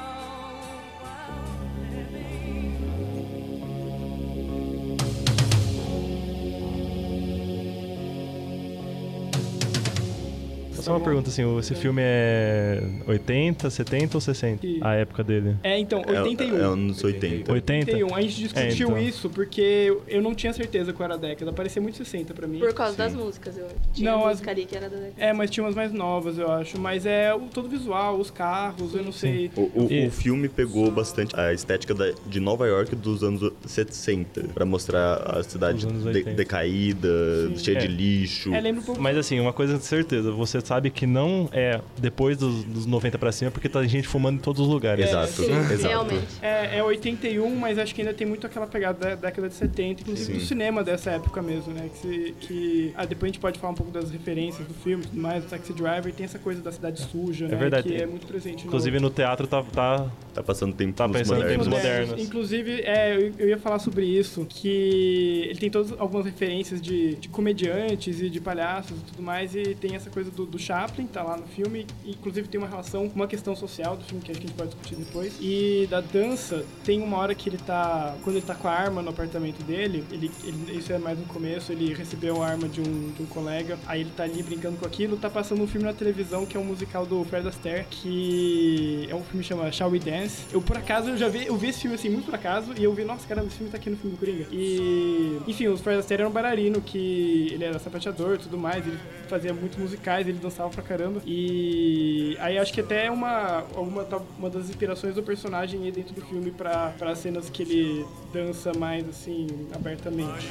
Só uma pergunta assim, esse filme é 80, 70 ou 60? E- A época dele. É, então, É, 81. é anos 80. 80? 81. A gente discutiu É, então. isso porque eu não tinha certeza qual era a década. Parecia muito 60 pra mim. Por causa das músicas, eu tinha Não, uma as- música ali que era da década. É, mas tinha umas mais novas, eu acho. Mas é o todo visual, os carros, eu não sei. O, o- E- o filme pegou bastante a estética da- de Nova York dos anos 60, pra mostrar a cidade de- 80. decaída, Sim. cheia de É. lixo. É, lembra um pouco. Mas assim, uma coisa de certeza, você sabe que não é depois dos, dos 90 pra cima, porque tá gente fumando em todos os lugares. Exato, Sim, exato. realmente. É, é 81, mas acho que ainda tem muito aquela pegada da década de 70, inclusive Sim. do cinema dessa época mesmo, né? Que, se- que- ah, depois a gente pode falar um pouco das referências do filme e tudo mais, do Taxi Driver, tem essa coisa da cidade suja, né? verdade, Que é muito presente Inclusive no teatro tá, tá Tá passando tempo Tá pensando em modernos. tempos modernos. modernos. Inclusive, é, eu, eu ia falar sobre isso, que ele tem todas algumas referências de, de comediantes e de palhaços e tudo mais, e tem essa coisa do, do Chaplin, tá lá no filme, inclusive tem uma relação com uma questão social do filme que a gente pode discutir depois. E da dança, tem uma hora que ele tá, quando ele tá com a arma no apartamento dele, ele, ele- isso é mais no começo, ele recebeu a arma de um, de um colega, aí ele tá ali brincando com aquilo, tá passando um filme na televisão que é um musical do Fred Astaire, que é um filme que chama Shall We Dance. Eu, por acaso, eu já vi, eu vi esse filme assim, muito por acaso, e eu vi, nossa, caramba, esse filme tá aqui no filme do Coringa. E, enfim, o Fred Astaire era um bailarino que ele era sapateador e tudo mais, ele fazia muitos musicais, ele dançava pra caramba. E aí acho que até é uma, uma, tá- uma das inspirações do personagem aí dentro do filme pra cenas que ele dança mais, assim, abertamente.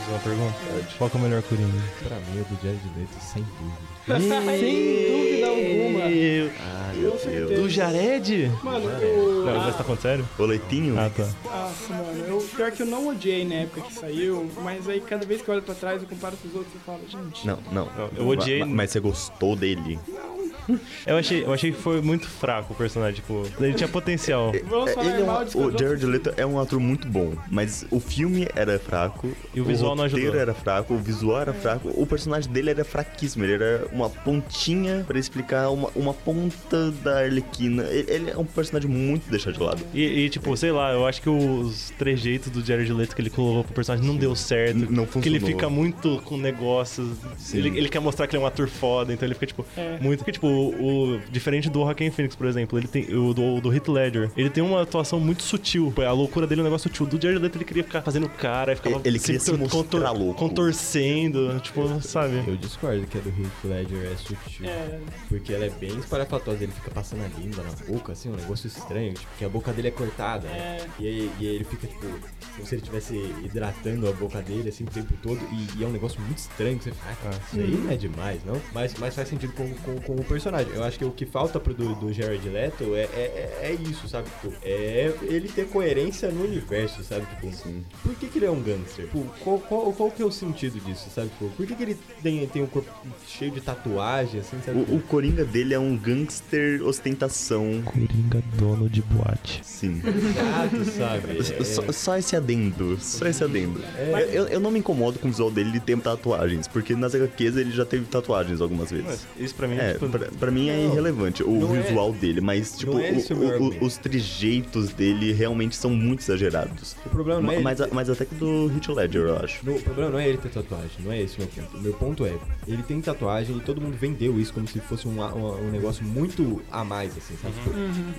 Fazer uma pergunta? Qual que é o melhor Coringa? Pra mim, o do Jared Leto, sem dúvida. Sem dúvida alguma. Ah, meu certeza. Deus. Do Jared? Mano, o... Não, ah, você tá falando sério? O leitinho? Ah, tá. Nossa, mano, eu, pior que eu não odiei na época que saiu, mas aí cada vez que eu olho pra trás, eu comparo com os outros e falo, gente. Não, não. eu odiei- Ma- ma- Mas você gostou dele? Eu achei, eu achei que foi muito fraco o personagem, tipo, ele tinha potencial. Vamos falar Ele é um- mal de o Esquadrão Jared. Leto é um ator muito bom, mas o filme era fraco. E o visual não roteiro ajudou. era fraco, o visual era fraco, o personagem dele era fraquíssimo. Ele era uma pontinha pra explicar uma, uma ponta da Arlequina. Ele, ele é um personagem muito deixado de lado. E, e, tipo, sei lá, eu acho que os trejeitos do Jared Leto que ele colocou pro personagem não deu certo. N- não Porque ele funcionou. fica muito com negócios. Ele, ele quer mostrar que ele é um ator foda, então ele fica, tipo, É. muito. Porque, tipo, o, o- diferente do Joaquin Phoenix, por exemplo, ele tem. O do, do Heath Ledger, ele tem uma atuação muito sutil. A loucura dele é um negócio sutil. Do Jared Leto ele queria ficar fazendo cara, ficava Ele queria sempre se mostrar louco. contorcendo, tipo, sabe? Eu discordo que a do Heath Ledger é sutil. É, Porque ela é bem espalhafatosa, ele fica passando a língua na boca, assim, um negócio estranho, tipo, que a boca dele é cortada, né? É. E, aí, e ele fica, tipo, como se ele estivesse hidratando a boca dele, assim, o tempo todo, e, e é um negócio muito estranho, que você fala, ah, isso aí não é demais, não? Mas, mas faz sentido com, com, com o Porque personagem. Eu acho que o que falta pro do, do Jared Leto é, é, é- é isso, sabe? Tipo, é ele ter coerência no universo, sabe? Tipo, por que, que ele é um gangster? Tipo, qual, qual, qual que é o sentido disso, sabe? Tipo, por que, que ele tem, tem um corpo cheio de tatuagem, assim, sabe? O, o Coringa dele é um gangster ostentação. Coringa dono de boate. Sim. Exato, sabe? É- Só, só esse adendo, só esse adendo. Eu, eu não me incomodo com o visual dele de ter tatuagens, porque nas HQs ele já teve tatuagens algumas vezes. Mas isso pra mim É, tipo, pra, pra mim é Não, irrelevante o não é- visual dele, mas tipo, é o o- o- os trejeitos dele realmente são muito exagerados. O problema não é ele mas, ter- mas até que do Heath Ledger, eu acho. O problema não é ele ter tatuagem, não é esse o meu ponto. O meu ponto é, ele tem tatuagem e todo mundo vendeu isso como se fosse um, um, um negócio muito a mais, assim, sabe? Tipo,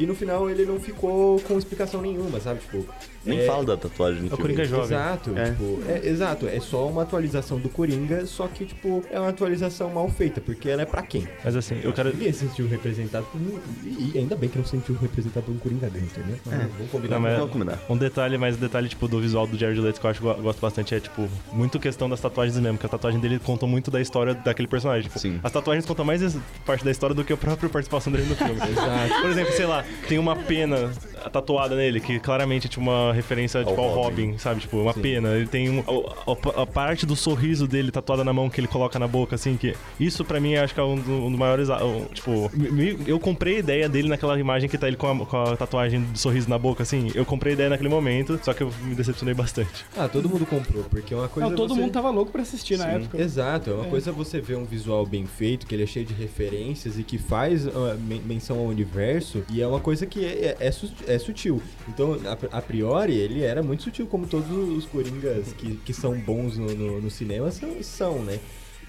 E no final ele não ficou com explicação nenhuma, sabe? Tipo, Nem é- fala da tatuagem É o. Coringa jovem. Exato, É. tipo, é, exato, é só uma atualização do Coringa, só que, tipo, é uma atualização mal feita, porque ela é pra quem? Mas assim, eu quero. Ninguém se sentiu representado por um, e, ainda bem que não se sentiu representado por um Coringa gangster, né? Vamos combinar. Não, mas- Vamos combinar. Um detalhe, mas o detalhe, tipo, do visual do Jared Leto que eu acho que eu gosto bastante é, tipo, muito questão das tatuagens mesmo, que a tatuagem dele conta muito da história daquele personagem. Tipo, Sim. As tatuagens contam mais parte da história do que a própria participação dele no filme. Exato. Por exemplo, sei lá, tem uma pena tatuada nele, que claramente é tipo uma referência tipo, ao Robin. Robin, sabe? Tipo, uma Sim. pena. Ele tem um, a, a- a parte do sorriso dele tatuada na mão que ele coloca na boca, assim, que isso pra mim acho que é um, do- um dos maiores. ah, um, tipo, me- eu comprei a ideia dele naquela imagem que tá ele com a, com a tatuagem de sorriso na boca, assim. Eu comprei a ideia naquele momento, só que eu me decepcionei bastante. Ah, todo mundo comprou, porque é uma coisa. Não, todo você- mundo tava louco pra assistir na Sim. época. Exato, é uma É. coisa você ver um visual bem feito, que ele é cheio de referências e que faz men- menção ao universo, e é uma coisa que é, é, é su- é sutil. Então, a, a priori, ele era muito sutil, como todos os Coringas que, que são bons no, no, no cinema são, são, né?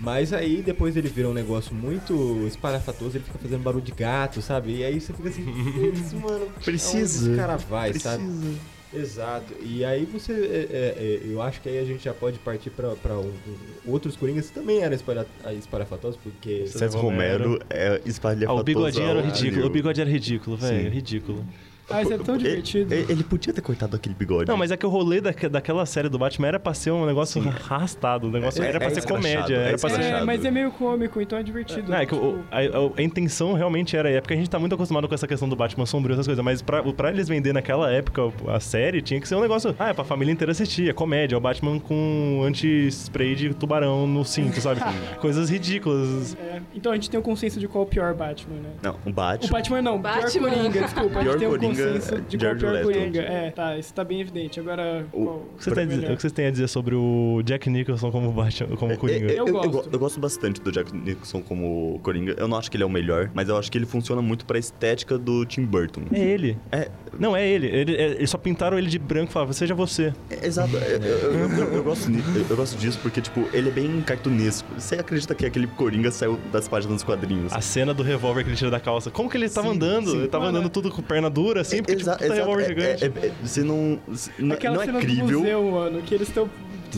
Mas aí depois ele vira um negócio muito espalhafatoso, ele fica fazendo barulho de gato, sabe? E aí você fica assim, putz, mano, Precisa. esse cara vai, Precisa. sabe? Exato. E aí você. é, é, é, eu acho que aí a gente já pode partir pra, pra um- um- outros Coringas que também eram espalha, espalhafatosos, porque. César Romero é espalhafatoso. Ah, o bigodinho era ridículo. O bigode era ridículo, velho. Sim. Ridículo. Ah, isso é tão Ele- divertido. Ele, ele podia ter cortado aquele bigode. Não, mas é que o rolê daque- daquela série do Batman era pra ser um negócio arrastado. Um negócio É- era pra é ser escrachado, comédia. é Era pra ser. É, mas é meio cômico, então é divertido. Não, é que o- Tipo, a, a- a intenção realmente era. É porque a gente tá muito acostumado com essa questão do Batman sombrio, essas coisas. Mas pra, pra eles vender naquela época a série, tinha que ser um negócio. Ah, é pra família inteira assistir. É comédia. É o Batman com anti-spray de tubarão no cinto, sabe? Coisas ridículas. é, então a gente tem um consenso de qual é o pior Batman, né? Não, o O Batman. Batman não, o Batman. pior Coringa, desculpa. a Pior gente tem um Coringa consenso é de é Jared pior Leto. Coringa. É, tá, isso tá bem evidente. Agora, O- qual, O que, a dizer, o que vocês têm a dizer sobre o Jack Nicholson como Batman, como Coringa? É, é, Eu eu, gosto. go- eu gosto bastante do Jack Nicholson como Coringa. Eu não acho que ele é o melhor, mas eu acho que ele funciona muito pra estética do Tim Burton. É ele. É, Não, é ele. Ele- é- Eles só pintaram ele de branco e falaram, seja você. é, exato. É, eu, eu- eu- eu gosto, eu, eu gosto disso porque, tipo, ele é bem cartunesco. Você acredita que aquele Coringa saiu das páginas dos quadrinhos? A cena do revólver que ele tira da calça. Como que ele tava Sim, andando? sim. ele tava andando tudo com perna dura, assim, porque Exa- tipo, puta exato, revólver é- gigante. é- é- você não. não- Aquela não é cena do crível. museu, mano, que eles estão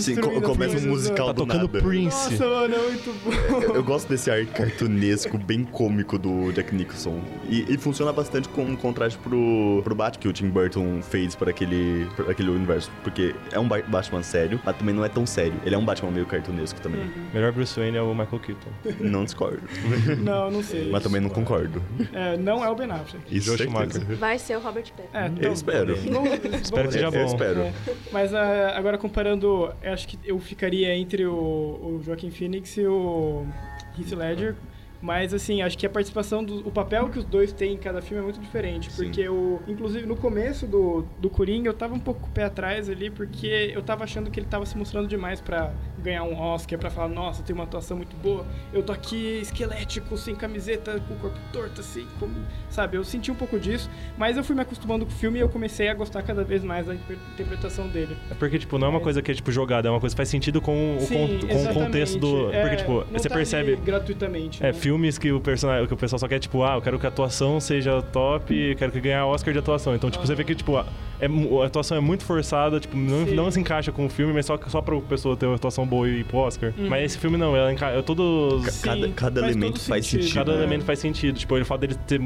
Sim, co- as começa um musical Tá do tocando nada. Prince. Nossa, mano, é muito bom. Eu, eu gosto desse ar cartunesco, bem cômico do Jack Nicholson. E, e funciona bastante com um contraste pro, pro Batman que o Tim Burton fez para aquele, pra aquele universo. Porque é um Ba- Batman sério, mas também não é tão sério. Ele é um Batman meio cartunesco também. Melhor Bruce Wayne é o Michael Keaton. Não discordo. Não, não sei. mas também não concordo. É, não é o Ben Affleck. Isso Joe. Schumacher. Vai ser o Robert Pattinson. É, Eu espero. Espero que seja Eu bom. espero. É, mas ah, agora comparando, eu acho que eu ficaria entre o, o Joaquin Phoenix e o Heath Ledger. Mas assim, acho que a participação do o papel que os dois têm em cada filme é muito diferente, Sim. porque o inclusive no começo do, do Coringa eu tava um pouco com o pé atrás ali, porque eu tava achando que ele tava se mostrando demais pra ganhar um Oscar, pra falar, nossa, tem uma atuação muito boa. Eu tô aqui esquelético, sem camiseta, com o corpo torto assim, como, sabe? Eu senti um pouco disso, mas eu fui me acostumando com o filme e eu comecei a gostar cada vez mais da interpre- interpretação dele. É porque, tipo, não é uma coisa que é, tipo, jogada, é uma coisa que faz sentido com, o, Sim, con- com o contexto do... É, Porque, tipo, você tá percebe... gratuitamente. É, né? filmes que o personagem, que o pessoal só quer, tipo, ah, eu quero que a atuação seja top, quero que ganhe Oscar de atuação. Então, tipo, você vê que, tipo, a, é, a atuação é muito forçada, tipo, não, Sim. não se encaixa com o filme, mas só, só pra pessoa ter uma atuação boa, boa e ir pro Oscar. Mas esse filme não, ela enca- é todo... Ca- Sim, cada cada faz elemento todo faz sentido. sentido. Cada né? elemento faz sentido. Tipo, ele fala dele ser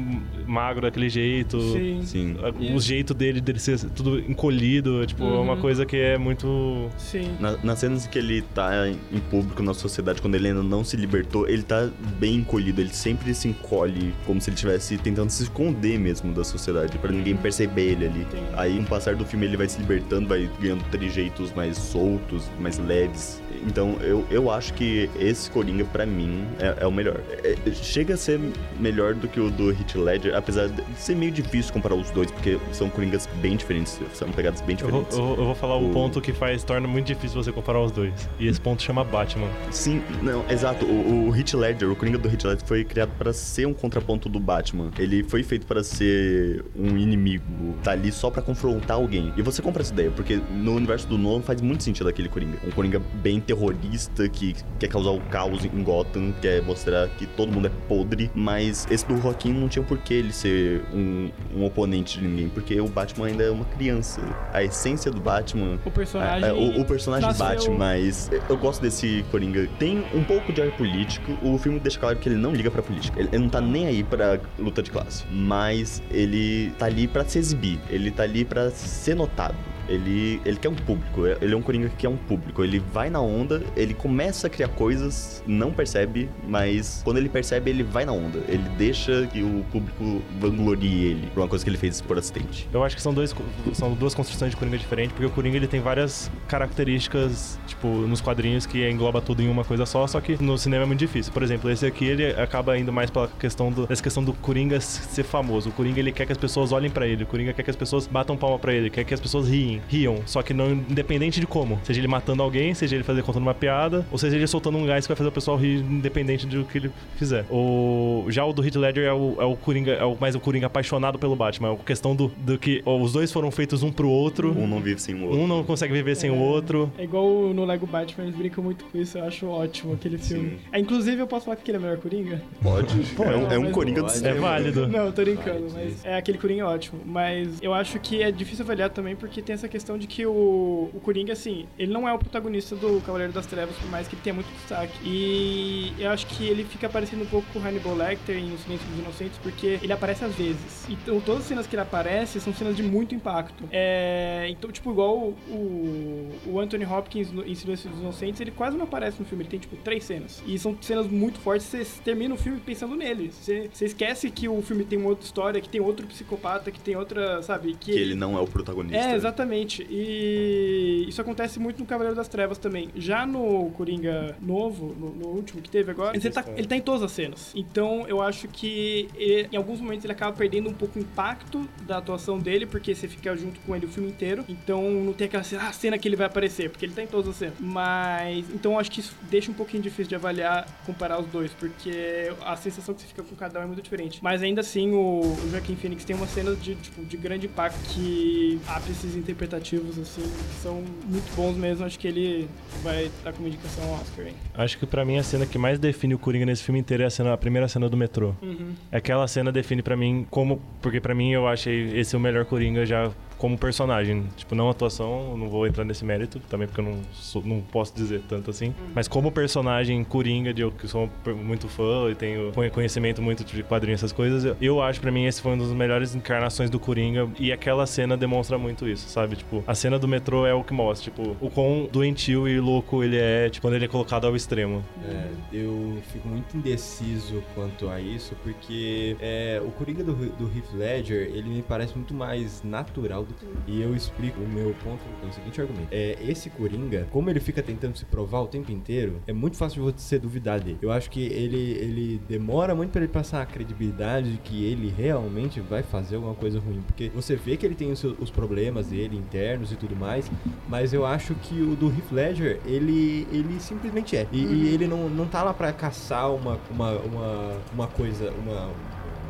magro daquele jeito. Sim. Sim. O jeito dele, dele ser tudo encolhido. Tipo, é uma Uhum. coisa que é muito... Sim. Na- nas cenas que ele tá em público na sociedade, quando ele ainda não se libertou, ele tá bem encolhido. Ele sempre se encolhe, como se ele estivesse tentando se esconder mesmo da sociedade, pra ninguém perceber ele ali. Entendi. Aí, com o passar do filme, ele vai se libertando, vai ganhando trejeitos mais soltos, mais leves. Então, eu, eu acho que esse Coringa, pra mim, é, é o melhor. É- chega a ser melhor do que o do Heath Ledger, apesar de ser meio difícil comparar os dois, porque são Coringas bem diferentes, são pegadas bem diferentes. eu vou- eu vou falar o O- ponto que faz, torna muito difícil você comparar os dois. E esse ponto chama Batman. Sim, não, exato. O, o Heath Ledger, o Coringa do Heath Ledger foi criado para ser um contraponto do Batman. Ele foi feito para ser um inimigo, tá ali só para confrontar alguém. E você compra essa ideia, porque no universo do Nolan faz muito sentido aquele Coringa. Um Coringa bem terrorista, que quer causar o caos em Gotham, quer mostrar que todo mundo é podre, mas esse do Joaquim não tinha por que ele ser um, um oponente de ninguém, porque o Batman ainda é uma criança. A essência do Batman O personagem. é, é, o, o personagem bate, mas eu gosto desse Coringa. Tem um pouco de ar político. O filme deixa claro que ele não liga pra política. Ele, ele não tá nem aí pra luta de classe. Mas ele tá ali pra se exibir. Ele tá ali pra ser notado. Ele, ele quer um público, ele é um Coringa que quer um público. Ele vai na onda, ele começa a criar coisas, não percebe, mas quando ele percebe, ele vai na onda. Ele deixa que o público vanglorie ele por uma coisa que ele fez por acidente. Eu acho que são, dois, são duas construções de Coringa diferentes, porque o Coringa ele tem várias características, tipo, nos quadrinhos que engloba tudo em uma coisa só, só que no cinema é muito difícil. Por exemplo, esse aqui ele acaba indo mais pela questão do, dessa questão do Coringa ser famoso. O Coringa ele quer que as pessoas olhem pra ele, o Coringa quer que as pessoas batam palma pra ele, quer que as pessoas riem, riam, só que não independente de como. Seja ele matando alguém, seja ele fazer contando uma piada, ou seja ele soltando um gás que vai fazer o pessoal rir independente do que ele fizer. O já o do Heath Ledger é o, é o Coringa, é o mais o Coringa apaixonado pelo Batman, é a questão do, do que ó, os dois foram feitos um pro outro. Um não vive sem o outro. Um não consegue viver sem o outro. É igual no Lego Batman, eles brincam muito com isso, eu acho ótimo aquele filme. É, inclusive, eu posso falar que ele é o melhor Coringa? Pode. é um, é um Coringa do pode. É cinema. válido. Não, eu tô brincando, mas é aquele Coringa é ótimo. Mas eu acho que é difícil avaliar também porque tem essa questão de que o, o Coringa, assim, ele não é o protagonista do Cavaleiro das Trevas, por mais que ele tenha muito destaque. E eu acho que ele fica parecendo um pouco com o Hannibal Lecter em O Silêncio dos Inocentes, porque ele aparece às vezes. Então todas as cenas que ele aparece são cenas de muito impacto. É, então, tipo, igual o, o, Anthony Hopkins no, em Silêncio dos Inocentes, ele quase não aparece no filme, ele tem, tipo, três cenas. E são cenas muito fortes, você termina o filme pensando nele. Você, você esquece que o filme tem uma outra história, que tem outro psicopata, que tem outra, sabe? Que ele não é o protagonista. É, exatamente. E isso acontece muito no Cavaleiro das Trevas também. Já no Coringa novo, no, no último que teve agora, ele tá, ele tá em todas as cenas. Então eu acho que ele- em alguns momentos ele acaba perdendo um pouco o impacto da atuação dele, porque você fica junto com ele o filme inteiro. Então não tem aquela cena, ah, cena que ele vai aparecer, porque ele tá em todas as cenas. Mas então eu acho que isso deixa um pouquinho difícil de avaliar, comparar os dois, porque a sensação que você fica com cada um é muito diferente. Mas ainda assim, o, o Joaquim Phoenix tem uma cena de, tipo, de grande impacto que abre esses interpretativos, assim, que são muito bons mesmo. Acho que ele vai estar com uma indicação ao Oscar, hein? Acho que pra mim a cena que mais define o Coringa nesse filme inteiro é a, cena, a primeira cena do metrô. Uhum. Aquela cena define pra mim como. Porque pra mim eu achei esse o melhor Coringa já como personagem. Tipo, não atuação, não vou entrar nesse mérito, também porque eu não, sou- não posso dizer tanto assim. Mas como personagem Coringa, de eu que sou muito fã e tenho conhe- conhecimento muito de quadrinhos, essas coisas, eu, eu acho pra mim esse foi uma das melhores encarnações do Coringa. E aquela cena demonstra muito isso, sabe? Tipo, a cena do metrô é o que mostra, tipo, o quão doentio e louco ele é, tipo, quando ele é colocado ao extremo. É, eu fico muito indeciso quanto a isso, porque é, o Coringa do, do Heath Ledger, ele me parece muito mais natural do que... E eu explico o meu ponto pelo seguinte argumento. É, esse Coringa, como ele fica tentando se provar o tempo inteiro, é muito fácil de você duvidar dele. Eu acho que ele, ele demora muito pra ele passar a credibilidade de que ele realmente vai fazer alguma coisa ruim, porque você vê que ele tem os, os problemas dele internos e tudo mais, mas eu acho que o do Heath Ledger, ele, ele simplesmente é. E, e ele não, não tá lá pra caçar uma, uma, uma, uma coisa, uma,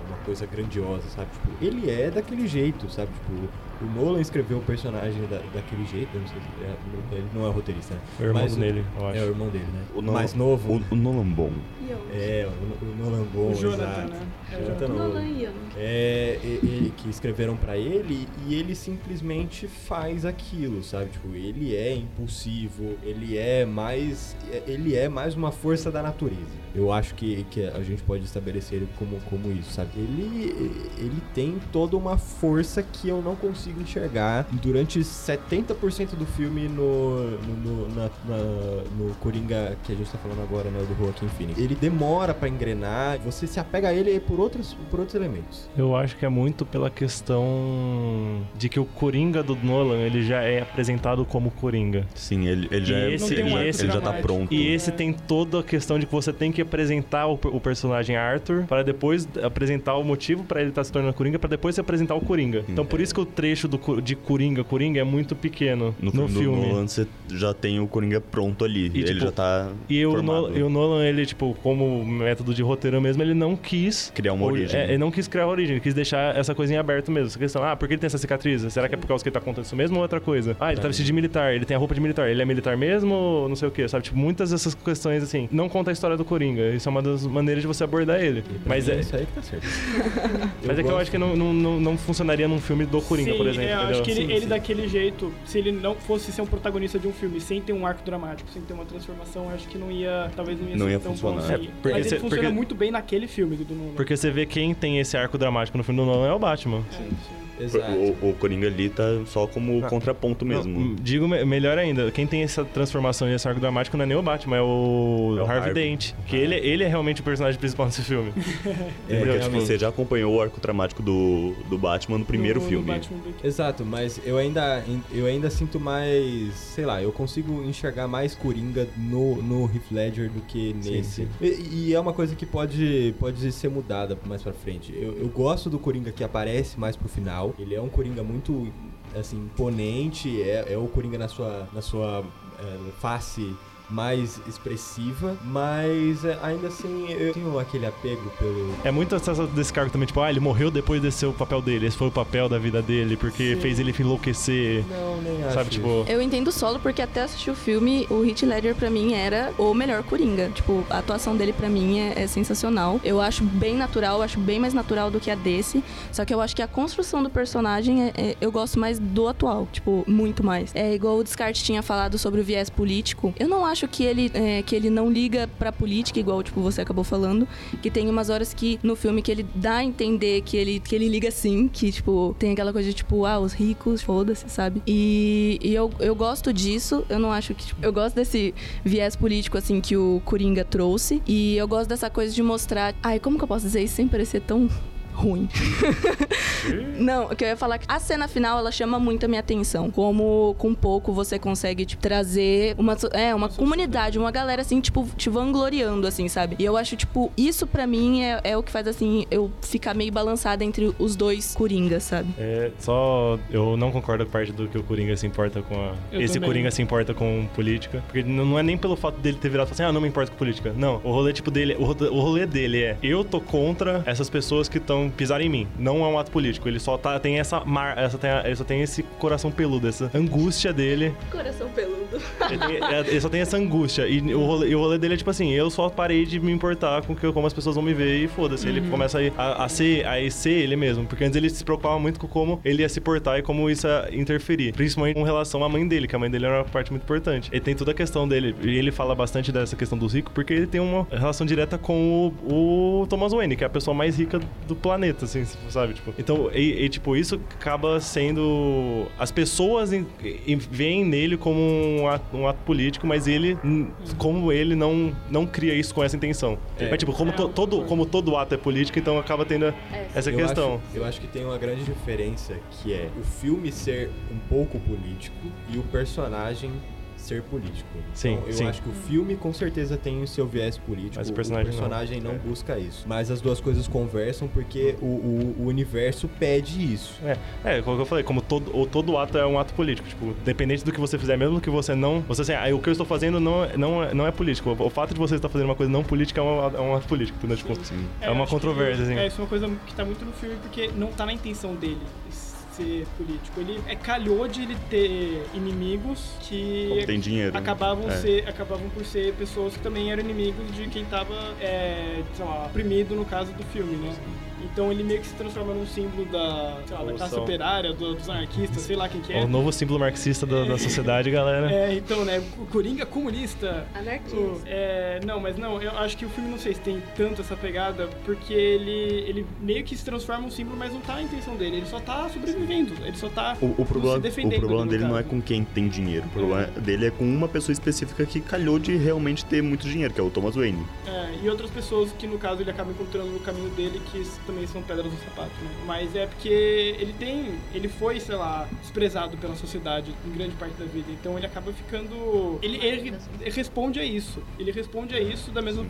uma coisa grandiosa, sabe? Tipo, ele é daquele jeito, sabe? Tipo, o Nolan escreveu o personagem da, daquele jeito, eu não sei se é- ele não é roteirista, né? O irmão Mas dele, eu acho. É o irmão dele, né? O Nolan- mais novo. O, o Nolan bom. É, o, o Nolan bom, O Jonathan, exato. né? É o Jonathan Nolan e. É, e- e- que escreveram pra ele e ele simplesmente faz aquilo, sabe? Tipo, ele é impulsivo, ele é mais ele é mais uma força da natureza. Eu acho que, que a gente pode estabelecer ele como, como isso, sabe? Ele ele tem toda uma força que eu não consigo enxergar durante 70% do filme no no, no, na- na- no Coringa que a gente tá falando agora, né, do Joaquin Phoenix. Ele demora pra engrenar, você se apega a ele por outros por outros elementos. Eu acho que é muito pela questão de que o Coringa do Nolan, ele já é apresentado como Coringa. Sim, ele, ele já, E é- esse- ele já, esse ele já tá pronto. E esse tem toda a questão de que você tem que apresentar o, o personagem Arthur para depois apresentar o motivo para ele estar se tornando Coringa, para depois se apresentar o Coringa. Então por isso que o trecho do, co- de Coringa Coringa é muito pequeno No, no, filme, do Nolan, você já tem o Coringa pronto ali. E, ele tipo, já tá E o. Nolan, e o Nolan, ele, tipo, como método de roteiro mesmo, ele não quis... Criar uma origem. É, ele não quis criar uma origem, ele quis deixar essa coisinha aberta mesmo. Essa questão, ah, por que ele tem essa cicatriz? Será que é por causa que ele tá contando isso mesmo ou outra coisa? Ah, ele tá vestido de militar, ele tem a roupa de militar, ele é militar mesmo ou não sei o quê, sabe? Tipo, muitas dessas questões, assim, não conta a história do Coringa. Isso é uma das maneiras de você abordar ele. Mas mim é... isso aí que tá certo. Mas é que eu acho que não, não, não, não funcionaria num filme do Coringa, Sim, por exemplo. É, eu acho que ele, Sim, ele sim. daquele jeito, se ele não fosse ser um protagonista de um filme sem ter um arco dramático, sem ter uma transformação, eu acho que não ia, talvez não ia Não ser ia tão funcionar. bom É, assim. porque Mas ele cê- funciona porque- muito bem naquele filme do Nolan. Porque você vê quem tem esse arco dramático no filme do Nolan é o Batman. É, sim. Exato. O, o Coringa ali tá só como Não. contraponto mesmo. Não, digo me- melhor ainda, quem tem essa transformação e esse arco dramático não é nem o Batman, é o, É o Harvey Harvey. Dent. Que ele, ele é realmente o personagem principal desse filme. É, Porque, tipo, você já acompanhou o arco dramático do, do Batman no primeiro no filme. Begins. Exato, mas eu ainda, eu ainda sinto mais, sei lá, eu consigo enxergar mais Coringa no, no Heath Ledger do que Sim, nesse. sim. E, e é uma coisa que pode, pode ser mudada mais pra frente. Eu, eu gosto do Coringa que aparece mais pro final. Ele é um Coringa muito, assim, imponente. É, é o Coringa na sua, na sua eh, face mais expressiva, mas eh, ainda assim eu tenho aquele apego pelo, É muito essa desse cargo também, tipo, ah, ele morreu depois desse o papel dele. Esse foi o papel da vida dele, porque Sim. fez ele enlouquecer. Não, nem acho. Sabe, tipo. Eu entendo o solo porque até assistir o filme, o Heath Ledger pra mim era o melhor Coringa. Tipo, a atuação dele pra mim é, é sensacional. Eu acho bem natural, acho bem mais natural do que a desse. Só que eu acho que a construção do personagem é- é- eu gosto mais do atual, tipo, muito mais. É igual o Descartes tinha falado sobre o viés político. Eu não acho que ele é, que ele não liga pra política igual tipo você acabou falando, que tem umas horas que no filme que ele dá a entender que ele que ele liga sim, que tipo tem aquela coisa de tipo, ah, os ricos, foda-se, sabe? E, e eu, eu gosto disso, eu não acho que tipo, eu gosto desse viés político assim que o Coringa trouxe e eu gosto dessa coisa de mostrar, ai, como que eu posso dizer isso sem parecer tão ruim. Não, o que eu ia falar é que a cena final ela chama muito a minha atenção. Como com pouco você consegue tipo, trazer uma é uma comunidade, uma galera assim, tipo, te vangloriando assim, sabe? E eu acho tipo, isso pra mim é, é o que faz assim eu ficar meio balançada entre os dois coringas, sabe? É, só eu não concordo com parte do que o Coringa se importa com a. Eu esse também. Coringa se importa com política. Porque não é nem pelo fato dele ter virado e falar assim, ah, não me importo com política. Não, o rolê tipo dele, o rolê dele é eu tô contra essas pessoas que estão pisar em mim. Não é um ato político. Ele só tá, tem essa mar, essa tem, ele só tem esse coração peludo, essa angústia dele. Coração peludo. Ele, tem- é- ele só tem essa angústia. E o, rolê, e o rolê dele é tipo assim: eu só parei de me importar com que, como as pessoas vão me ver e foda-se. Ele começa a, a, a ser, a ser ele mesmo. Porque antes ele se preocupava muito com como ele ia se portar e como isso ia interferir. Principalmente com relação à mãe dele, que a mãe dele era uma parte muito importante. Ele tem toda a questão dele. E ele fala bastante dessa questão dos ricos, porque ele tem uma relação direta com o, o Thomas Wayne, que é a pessoa mais rica do planeta, assim, sabe? Tipo, então, e, e, tipo, isso acaba sendo. As pessoas em- em- veem nele como um ato, um ato político, mas ele, como ele, não, não cria isso com essa intenção. É. Mas, tipo, como, É, to- todo, como todo ato é político, então acaba tendo essa eu questão. Acho, eu acho que tem uma grande diferença que é o filme ser um pouco político e o personagem ser político. Sim, então, eu sim. acho que o filme com certeza tem o seu viés político. Mas o personagem não. personagem não, É. busca isso. Mas as duas coisas conversam porque o, o, o universo pede isso. É, é, como eu falei, como todo, o, todo ato é um ato político. Tipo, dependente do que você fizer, mesmo que você não. Você assim, ah, o que eu estou fazendo não, é- não, é, não é político. O, o fato de você estar fazendo uma coisa não política é um, é um ato político, entendeu? Tipo, Sim. é uma que- controvérsia, assim. É, isso é uma coisa que tá muito no filme porque não tá na intenção dele ser político. Ele é, calhou de ele ter inimigos que Como tem dinheiro. né? acabavam, É. ser, acabavam por ser pessoas que também eram inimigos de quem tava, é, sei lá, oprimido no caso do filme, né? Então ele meio que se transforma num símbolo da, lá, da classe operária, do- dos anarquistas, sei lá quem que é. O novo símbolo marxista da, da sociedade, galera. É, então, né, o Coringa comunista. Anarquista. O- é, não, mas não, eu acho que o filme não sei se tem tanto essa pegada, porque ele, ele meio que se transforma um símbolo, mas não tá a intenção dele, ele só tá sobrevivendo, ele só tá O, o problema, se o defendendo. problema no dele não é caso. com quem tem dinheiro. O problema dele é com uma pessoa específica que calhou de realmente ter muito dinheiro, que é o Thomas Wayne. É, e outras pessoas que, no caso, ele acaba encontrando no caminho dele, que também são pedras no sapato, né? Mas é porque ele tem. Ele foi, sei lá, desprezado pela sociedade em grande parte da vida. Então ele acaba ficando. Ele, ele, ele responde a isso. Ele responde a isso da mesma.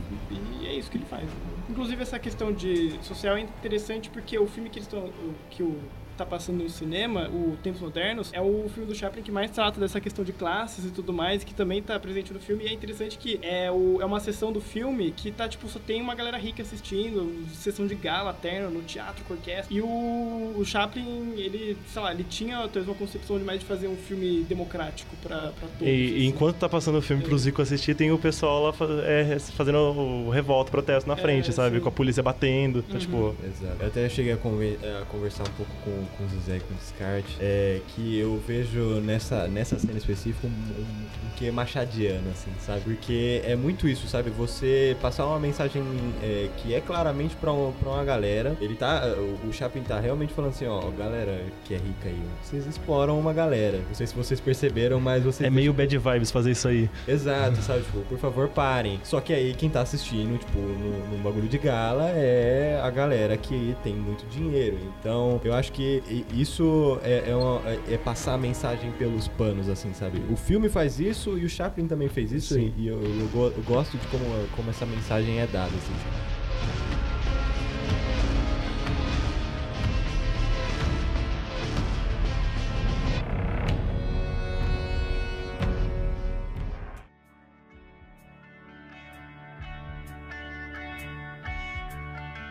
E é isso que ele faz. Inclusive, essa questão de social é interessante porque o filme que eles estão. que o tá passando no cinema, o Tempos Modernos, é o filme do Chaplin que mais trata dessa questão de classes e tudo mais, que também tá presente no filme. E é interessante que é, o, é uma sessão do filme que tá, tipo, só tem uma galera rica assistindo, sessão de gala, terno, no teatro, com orquestra. E o, o Chaplin, ele, sei lá, ele tinha talvez uma concepção demais de fazer um filme democrático pra, pra todos. E, e assim. enquanto tá passando o filme pro Zico assistir, tem o pessoal lá fa- é, fazendo o revolta, protesto na frente, É, sabe? sim. Com a polícia batendo. Então, tipo, Exato. Eu até cheguei a, conver- a conversar um pouco com, com o Zizé e com o Descarte, é, que eu vejo nessa, nessa cena específica um, um, um que machadiano, assim, sabe? Porque é muito isso, sabe? Você passar uma mensagem é, que é claramente pra, um- pra uma galera, ele tá, o, o Chaplin tá realmente falando assim, ó, galera que é rica aí, vocês exploram uma galera. Não sei se vocês perceberam, mas vocês... é meio bad vibes fazer isso aí. Exato, sabe? Tipo, por favor, parem. Só que aí quem tá assistindo, tipo, no, num bagulho de gala é a galera que tem muito dinheiro. Então, eu acho que isso é, é, uma- é- é passar a mensagem pelos panos, assim, sabe? O filme faz isso e o Chaplin também fez isso. Sim. E, eu, eu eu gosto de como, como essa mensagem é dada, assim.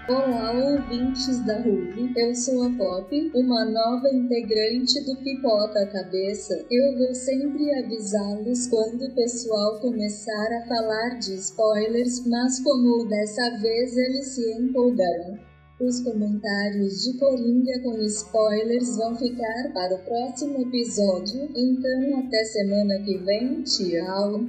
Olá, ouvintes da RUV. Eu sou a Pop, uma nova integrante do Pipota Cabeça. Eu vou sempre avisá-los quando o pessoal começar a falar de spoilers, mas como dessa vez eles se empolgarão. Os comentários de Coringa com spoilers vão ficar para o próximo episódio, então até semana que vem. Tchau!